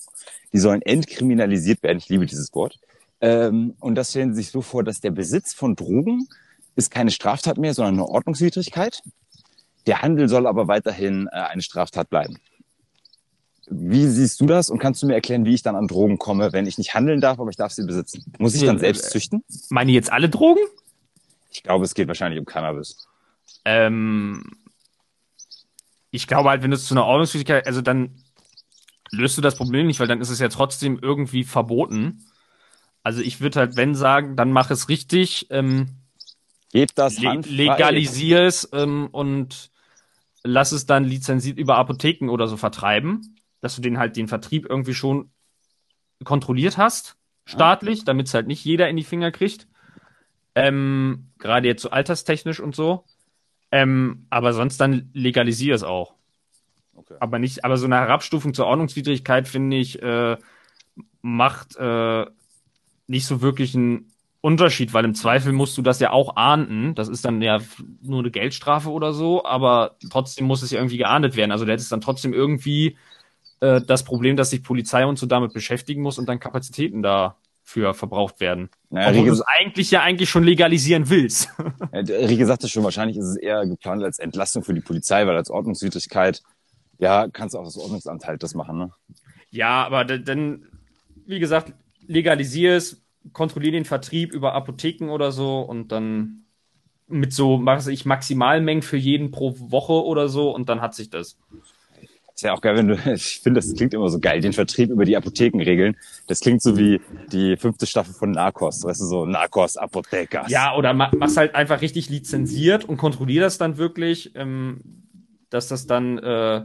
Die sollen entkriminalisiert werden. Ich liebe dieses Wort. Ähm, und das stellen Sie sich so vor, dass der Besitz von Drogen ist keine Straftat mehr, sondern eine Ordnungswidrigkeit. Der Handel soll aber weiterhin äh, eine Straftat bleiben. Wie siehst du das und kannst du mir erklären, wie ich dann an Drogen komme, wenn ich nicht handeln darf, aber ich darf sie besitzen? Muss ich dann selbst züchten? Meine jetzt alle Drogen? Ich glaube, es geht wahrscheinlich um Cannabis. Ähm, ich glaube halt, wenn du es zu einer Ordnungsfähigkeit, also dann löst du das Problem nicht, weil dann ist es ja trotzdem irgendwie verboten. Also ich würde halt, wenn sagen, dann mach es richtig, ähm, Gebt das le legalisier es ähm, und lass es dann lizenziert über Apotheken oder so vertreiben dass du den halt den Vertrieb irgendwie schon kontrolliert hast, staatlich, damit es halt nicht jeder in die Finger kriegt. Ähm, Gerade jetzt so alterstechnisch und so. Ähm, aber sonst dann legalisier es auch. Okay. Aber nicht, aber so eine Herabstufung zur Ordnungswidrigkeit, finde ich, äh, macht äh, nicht so wirklich einen Unterschied, weil im Zweifel musst du das ja auch ahnden. Das ist dann ja nur eine Geldstrafe oder so, aber trotzdem muss es ja irgendwie geahndet werden. Also der hätte es dann trotzdem irgendwie äh, das Problem, dass sich Polizei und so damit beschäftigen muss und dann Kapazitäten dafür verbraucht werden. Naja, Obwohl du es eigentlich ja eigentlich schon legalisieren willst. ja, Rieke sagte schon, wahrscheinlich ist es eher geplant als Entlastung für die Polizei, weil als Ordnungswidrigkeit, ja, kannst du auch das Ordnungsamt halt das machen, ne? Ja, aber dann, wie gesagt, legalisier es, kontrolliere den Vertrieb über Apotheken oder so und dann mit so, mache ich Maximalmengen für jeden pro Woche oder so und dann hat sich das. Ist ja auch geil, wenn du, ich finde, das klingt immer so geil, den Vertrieb über die Apotheken regeln. Das klingt so wie die fünfte Staffel von Narcos, weißt du, so Narcos Apothekas. Ja, oder mach's halt einfach richtig lizenziert und kontrollier das dann wirklich, ähm, dass das dann, äh,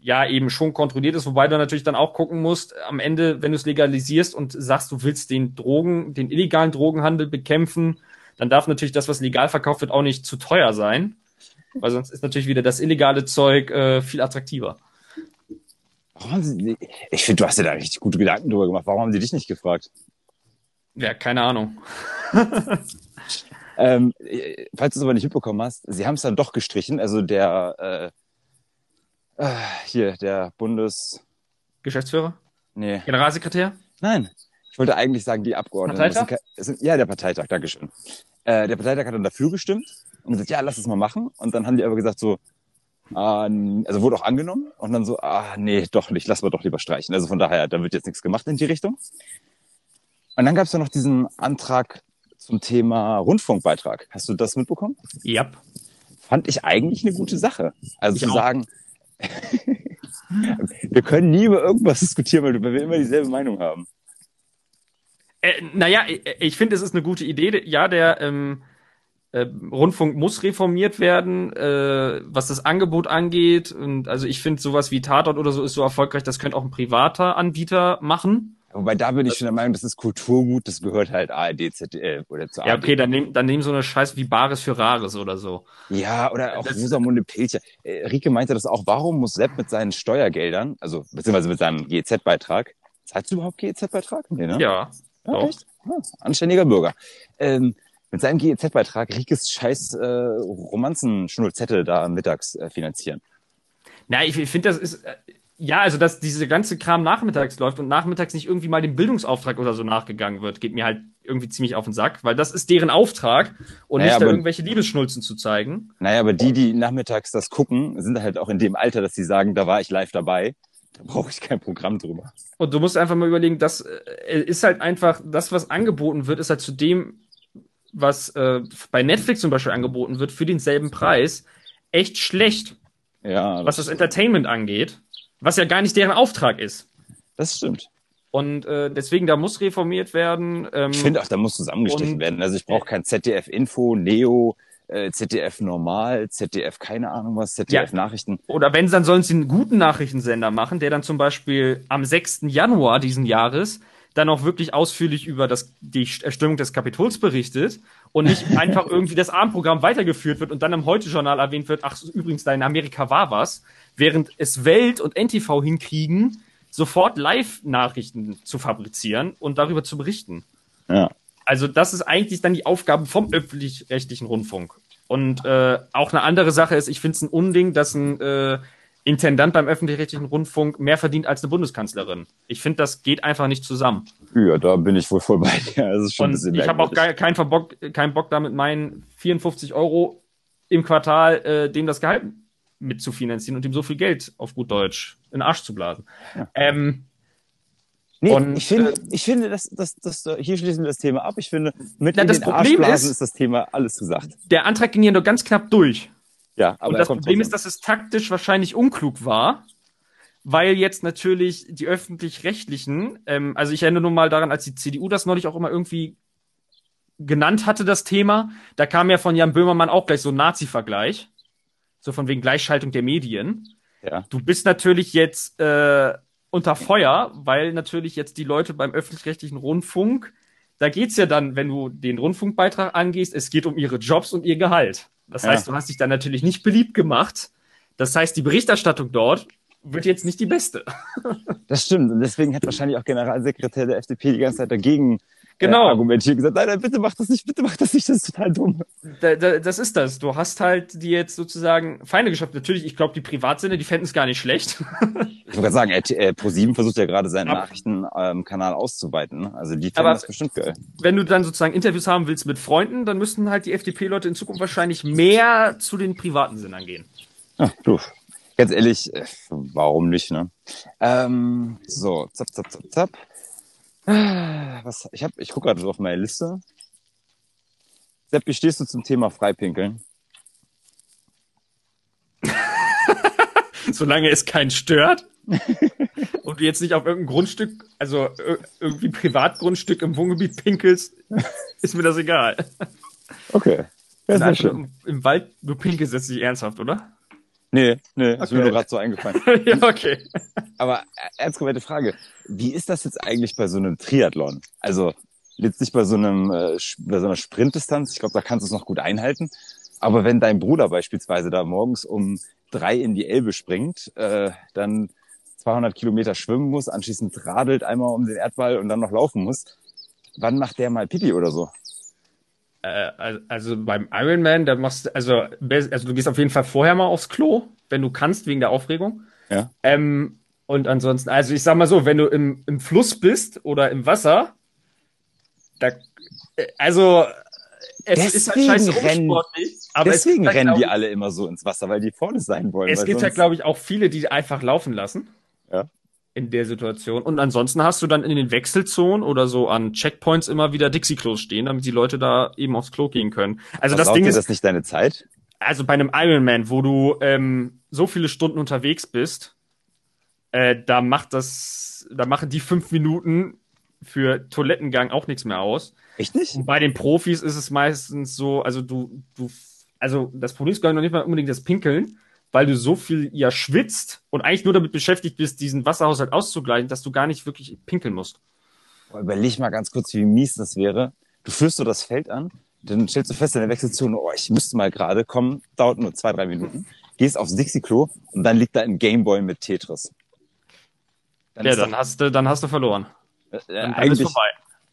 ja, eben schon kontrolliert ist, wobei du natürlich dann auch gucken musst, am Ende, wenn du es legalisierst und sagst, du willst den Drogen, den illegalen Drogenhandel bekämpfen, dann darf natürlich das, was legal verkauft wird, auch nicht zu teuer sein. Weil sonst ist natürlich wieder das illegale Zeug äh, viel attraktiver. Ich finde, du hast dir da richtig gute Gedanken drüber gemacht. Warum haben sie dich nicht gefragt? Ja, keine Ahnung. ähm, falls du es aber nicht mitbekommen hast, sie haben es dann doch gestrichen. Also der äh, äh, hier, der Bundes... Geschäftsführer? Nee. Generalsekretär? Nein. Ich wollte eigentlich sagen, die Abgeordneten. Parteitag? Sind, ja, der Parteitag, Dankeschön. Äh, der Parteitag hat dann dafür gestimmt und gesagt, ja, lass es mal machen. Und dann haben die aber gesagt so, ah, also wurde auch angenommen und dann so, ah, nee, doch nicht, lass mal doch lieber streichen. Also von daher, da wird jetzt nichts gemacht in die Richtung. Und dann gab es ja noch diesen Antrag zum Thema Rundfunkbeitrag. Hast du das mitbekommen? Ja. Yep. Fand ich eigentlich eine gute Sache. Also ich zu auch. sagen, wir können nie über irgendwas diskutieren, weil wir immer dieselbe Meinung haben. Äh, naja, ich, ich finde, es ist eine gute Idee. Ja, der ähm, äh, Rundfunk muss reformiert werden, äh, was das Angebot angeht. Und also ich finde, sowas wie Tatort oder so ist so erfolgreich, das könnte auch ein privater Anbieter machen. Wobei da bin ich schon der Meinung, das ist Kulturgut, das gehört halt ARD, ZDF oder zu ARD. Ja, okay, dann nehmen dann nehmen so eine Scheiße wie Bares für Rares oder so. Ja, oder auch Rosamunde Pilcher. Äh, Rike meinte das auch, warum muss Sepp mit seinen Steuergeldern, also beziehungsweise mit seinem GEZ-Beitrag, zahlst du überhaupt GEZ-Beitrag? Nee, ne? Ja. ja echt? Ah, anständiger Bürger. Ähm, mit seinem GEZ-Beitrag Rikes scheiß äh, Romanzen-Schnulzettel da mittags äh, finanzieren. Na, ich, ich finde, das ist. Äh, ja, also dass diese ganze Kram nachmittags läuft und nachmittags nicht irgendwie mal dem Bildungsauftrag oder so nachgegangen wird, geht mir halt irgendwie ziemlich auf den Sack, weil das ist deren Auftrag und naja, nicht da irgendwelche Liebesschnulzen zu zeigen. Naja, aber die, die nachmittags das gucken, sind halt auch in dem Alter, dass sie sagen, da war ich live dabei. Da brauche ich kein Programm drüber. Und du musst einfach mal überlegen, das äh, ist halt einfach, das, was angeboten wird, ist halt zu dem was äh, bei Netflix zum Beispiel angeboten wird, für denselben Preis, echt schlecht. ja, das was das Entertainment angeht, was ja gar nicht deren Auftrag ist. Das stimmt. Und äh, deswegen, da muss reformiert werden. Ähm, ich finde auch, da muss zusammengestrichen werden. Also ich brauche kein ZDF-Info, Neo, äh, ZDF Normal, ZDF keine Ahnung was, ZDF ja. Nachrichten. Oder wenn, dann sollen sie einen guten Nachrichtensender machen, der dann zum Beispiel am 6. Januar diesen Jahres dann auch wirklich ausführlich über das, die Erstellung des Kapitols berichtet und nicht einfach irgendwie das Abendprogramm weitergeführt wird und dann im Heute-Journal erwähnt wird, ach, übrigens, da in Amerika war was, während es Welt und NTV hinkriegen, sofort Live-Nachrichten zu fabrizieren und darüber zu berichten. Ja. Also das ist eigentlich dann die Aufgabe vom öffentlich-rechtlichen Rundfunk. Und äh, auch eine andere Sache ist, ich finde es ein Unding, dass ein äh, Intendant beim öffentlich-rechtlichen Rundfunk mehr verdient als eine Bundeskanzlerin. Ich finde, das geht einfach nicht zusammen. Ja, da bin ich wohl voll bei dir. Das ist schon Und ein bisschen ich habe auch keinen Bock, keinen Bock damit meinen 54 Euro im Quartal äh, dem das Gehalt mitzufinanzieren und ihm so viel Geld auf gut Deutsch in den Arsch zu blasen. Ja. Ähm, Nee, und, ich finde, äh, ich finde, dass, dass, dass, hier schließen wir das Thema ab. Ich finde, mit na, das Problem ist, ist das Thema alles gesagt. Der Antrag ging ja nur ganz knapp durch. Ja, aber und das Problem ist, dass es taktisch wahrscheinlich unklug war, weil jetzt natürlich die öffentlich-rechtlichen, ähm, also ich erinnere nur mal daran, als die CDU das neulich auch immer irgendwie genannt hatte, das Thema, da kam ja von Jan Böhmermann auch gleich so ein Nazi-Vergleich, so von wegen Gleichschaltung der Medien. Ja. Du bist natürlich jetzt äh, unter Feuer, weil natürlich jetzt die Leute beim öffentlich-rechtlichen Rundfunk, da geht's ja dann, wenn du den Rundfunkbeitrag angehst, es geht um ihre Jobs und ihr Gehalt. Das ja. heißt, du hast dich dann natürlich nicht beliebt gemacht. Das heißt, die Berichterstattung dort wird jetzt nicht die beste. Das stimmt. Und deswegen hat wahrscheinlich auch Generalsekretär der FDP die ganze Zeit dagegen genau. äh, argumentiert gesagt, nein, nein, bitte mach das nicht, bitte mach das nicht, das ist total dumm. Da, da, das ist das. Du hast halt die jetzt sozusagen Feinde geschafft. Natürlich, ich glaube, die Privatsender, die fänden es gar nicht schlecht. ich wollte gerade sagen, äh, Pro7 versucht ja gerade seinen Nachrichtenkanal ähm, auszuweiten. Also die fänden das bestimmt geil. Wenn du dann sozusagen Interviews haben willst mit Freunden, dann müssten halt die FDP-Leute in Zukunft wahrscheinlich mehr zu den privaten Sendern gehen. Ach, du. Ganz ehrlich, äh, warum nicht, ne? Ähm, so, zap, zap, zap, zap. Was, ich hab, ich gucke gerade so auf meine Liste. Sepp, wie stehst du zum Thema Freipinkeln? Solange es keinen stört und du jetzt nicht auf irgendein Grundstück, also irgendwie Privatgrundstück im Wohngebiet pinkelst, ist mir das egal. Okay. Ja, sehr schön. Im Wald, du pinkelst jetzt nicht ernsthaft, oder? Nee, nee, okay. ist mir nur gerade so eingefallen. ja, okay. Aber äh, ernst gemeinte Frage, wie ist das jetzt eigentlich bei so einem Triathlon? Also jetzt nicht bei so einem äh, bei so einer Sprintdistanz, ich glaube, da kannst du es noch gut einhalten. Aber wenn dein Bruder beispielsweise da morgens um drei in die Elbe springt, äh, dann 200 Kilometer schwimmen muss, anschließend radelt einmal um den Erdball und dann noch laufen muss, wann macht der mal Pipi oder so? Äh, also beim Ironman, da machst du, also, also du gehst auf jeden Fall vorher mal aufs Klo, wenn du kannst, wegen der Aufregung. Ja. Ähm, und ansonsten, also ich sag mal so, wenn du im, im Fluss bist oder im Wasser, da, äh, also es deswegen ist halt scheiße rennen, aber deswegen halt, rennen die alle immer so ins Wasser, weil die vorne sein wollen. Es gibt halt, glaube ich, auch viele, die einfach laufen lassen. Ja in der Situation. Und ansonsten hast du dann in den Wechselzonen oder so an Checkpoints immer wieder Dixie-Klos stehen, damit die Leute da eben aufs Klo gehen können. Also das Ding ist das nicht deine Zeit? Also bei einem Ironman, wo du ähm, so viele Stunden unterwegs bist, äh, da macht das, da machen die fünf Minuten für Toilettengang auch nichts mehr aus. Echt nicht? Und bei den Profis ist es meistens so, also du, du, also das Problem ist gar nicht mal unbedingt das Pinkeln, weil du so viel ja schwitzt und eigentlich nur damit beschäftigt bist, diesen Wasserhaushalt auszugleichen, dass du gar nicht wirklich pinkeln musst. Überleg mal ganz kurz, wie mies das wäre. Du führst so das Feld an, dann stellst du fest in der Wechselzone, oh, ich müsste mal gerade kommen, dauert nur zwei, drei Minuten, gehst aufs Dixie-Klo und dann liegt da ein Gameboy mit Tetris. Dann ja, dann hast, du, dann hast du verloren. Äh, dann, eigentlich, dann vorbei.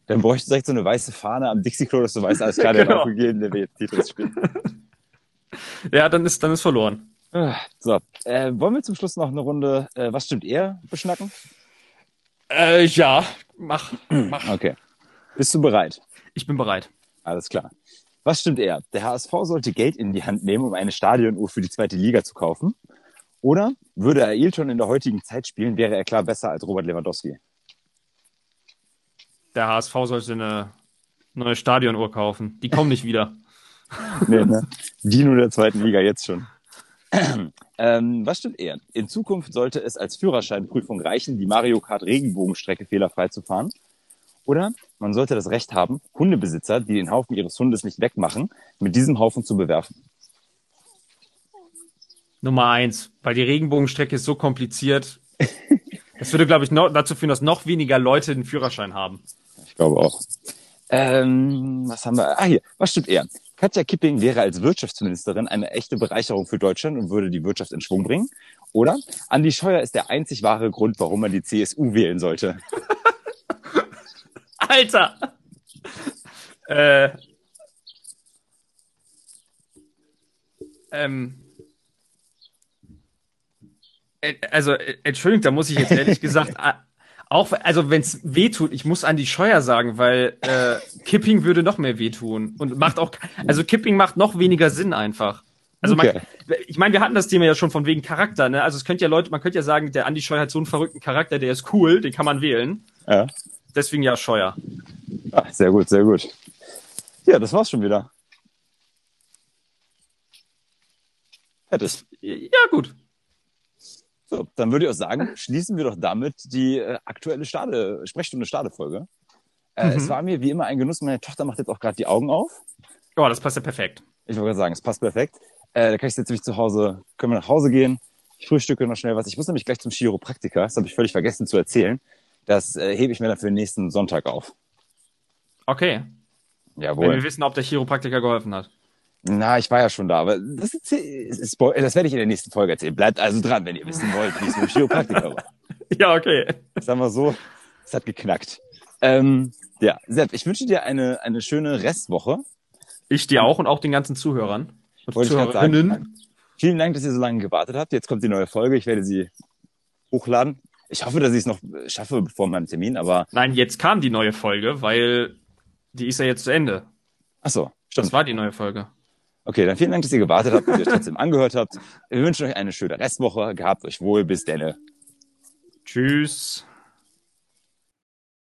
Dann bräuchte du direkt so eine weiße Fahne am Dixie-Klo, dass du weißt, alles klar, der genau. hat aufgegeben, der will jetzt Tetris spielen. ja, dann ist, dann ist verloren. So, äh, wollen wir zum Schluss noch eine Runde äh, Was stimmt eher beschnacken? Äh, ja, mach, mach. Okay. Bist du bereit? Ich bin bereit. Alles klar. Was stimmt eher? Der HSV sollte Geld in die Hand nehmen, um eine Stadionuhr für die zweite Liga zu kaufen? Oder würde er Ailton in der heutigen Zeit spielen, wäre er klar besser als Robert Lewandowski? Der HSV sollte eine neue Stadionuhr kaufen. Die kommen nicht wieder. nee, ne? Die nur der zweiten Liga jetzt schon. Ähm, was stimmt eher? In Zukunft sollte es als Führerscheinprüfung reichen, die Mario Kart Regenbogenstrecke fehlerfrei zu fahren. Oder man sollte das Recht haben, Hundebesitzer, die den Haufen ihres Hundes nicht wegmachen, mit diesem Haufen zu bewerfen. Nummer eins, weil die Regenbogenstrecke ist so kompliziert. Das würde, glaube ich, noch, dazu führen, dass noch weniger Leute den Führerschein haben. Ich glaube auch. Ähm, was haben wir? Ah, hier. Was stimmt eher? Katja Kipping wäre als Wirtschaftsministerin eine echte Bereicherung für Deutschland und würde die Wirtschaft in Schwung bringen. Oder Andi Scheuer ist der einzig wahre Grund, warum man die CSU wählen sollte. Alter! äh, ähm, äh, also, äh, Entschuldigung, da muss ich jetzt ehrlich gesagt, auch, also wenn es weh tut, ich muss an die Scheuer sagen, weil äh, Kipping würde noch mehr wehtun und macht auch, also Kipping macht noch weniger Sinn einfach. Also okay. man, ich meine, wir hatten das Thema ja schon von wegen Charakter, ne? Also es könnte ja Leute, man könnte ja sagen, der Andi Scheuer hat so einen verrückten Charakter, der ist cool, den kann man wählen. Ja. Deswegen ja Scheuer. Ah, sehr gut, sehr gut. Ja, das war's schon wieder. Hättest. Ja, gut. So, dann würde ich auch sagen, schließen wir doch damit die äh, aktuelle Stade, Sprechstunde Stade-Folge. Äh, mhm. Es war mir wie immer ein Genuss. Meine Tochter macht jetzt auch gerade die Augen auf. Oh, das passt ja perfekt. Ich wollte gerade sagen, es passt perfekt. Äh, da kann ich jetzt nämlich zu Hause, können wir nach Hause gehen. Ich frühstücke noch schnell was. Ich muss nämlich gleich zum Chiropraktiker. Das habe ich völlig vergessen zu erzählen. Das äh, hebe ich mir dann für den nächsten Sonntag auf. Okay. Jawohl. Wenn wir wissen, ob der Chiropraktiker geholfen hat. Na, ich war ja schon da, aber das, ist, ist, das werde ich in der nächsten Folge erzählen. Bleibt also dran, wenn ihr wissen wollt, wie es mit dem Chiropraktiker war. Ja, okay. Sagen wir so, es hat geknackt. Ähm, ja, Sepp, ich wünsche dir eine, eine schöne Restwoche. Ich dir auch und auch den ganzen Zuhörern. Wollte ich sagen. Vielen Dank, dass ihr so lange gewartet habt. Jetzt kommt die neue Folge. Ich werde sie hochladen. Ich hoffe, dass ich es noch schaffe vor meinem Termin, aber. Nein, jetzt kam die neue Folge, weil die ist ja jetzt zu Ende. Ach so, stimmt. Das war die neue Folge. Okay, dann vielen Dank, dass ihr gewartet habt und ihr trotzdem angehört habt. Wir wünschen euch eine schöne Restwoche. Gehabt euch wohl. Bis denne. Tschüss.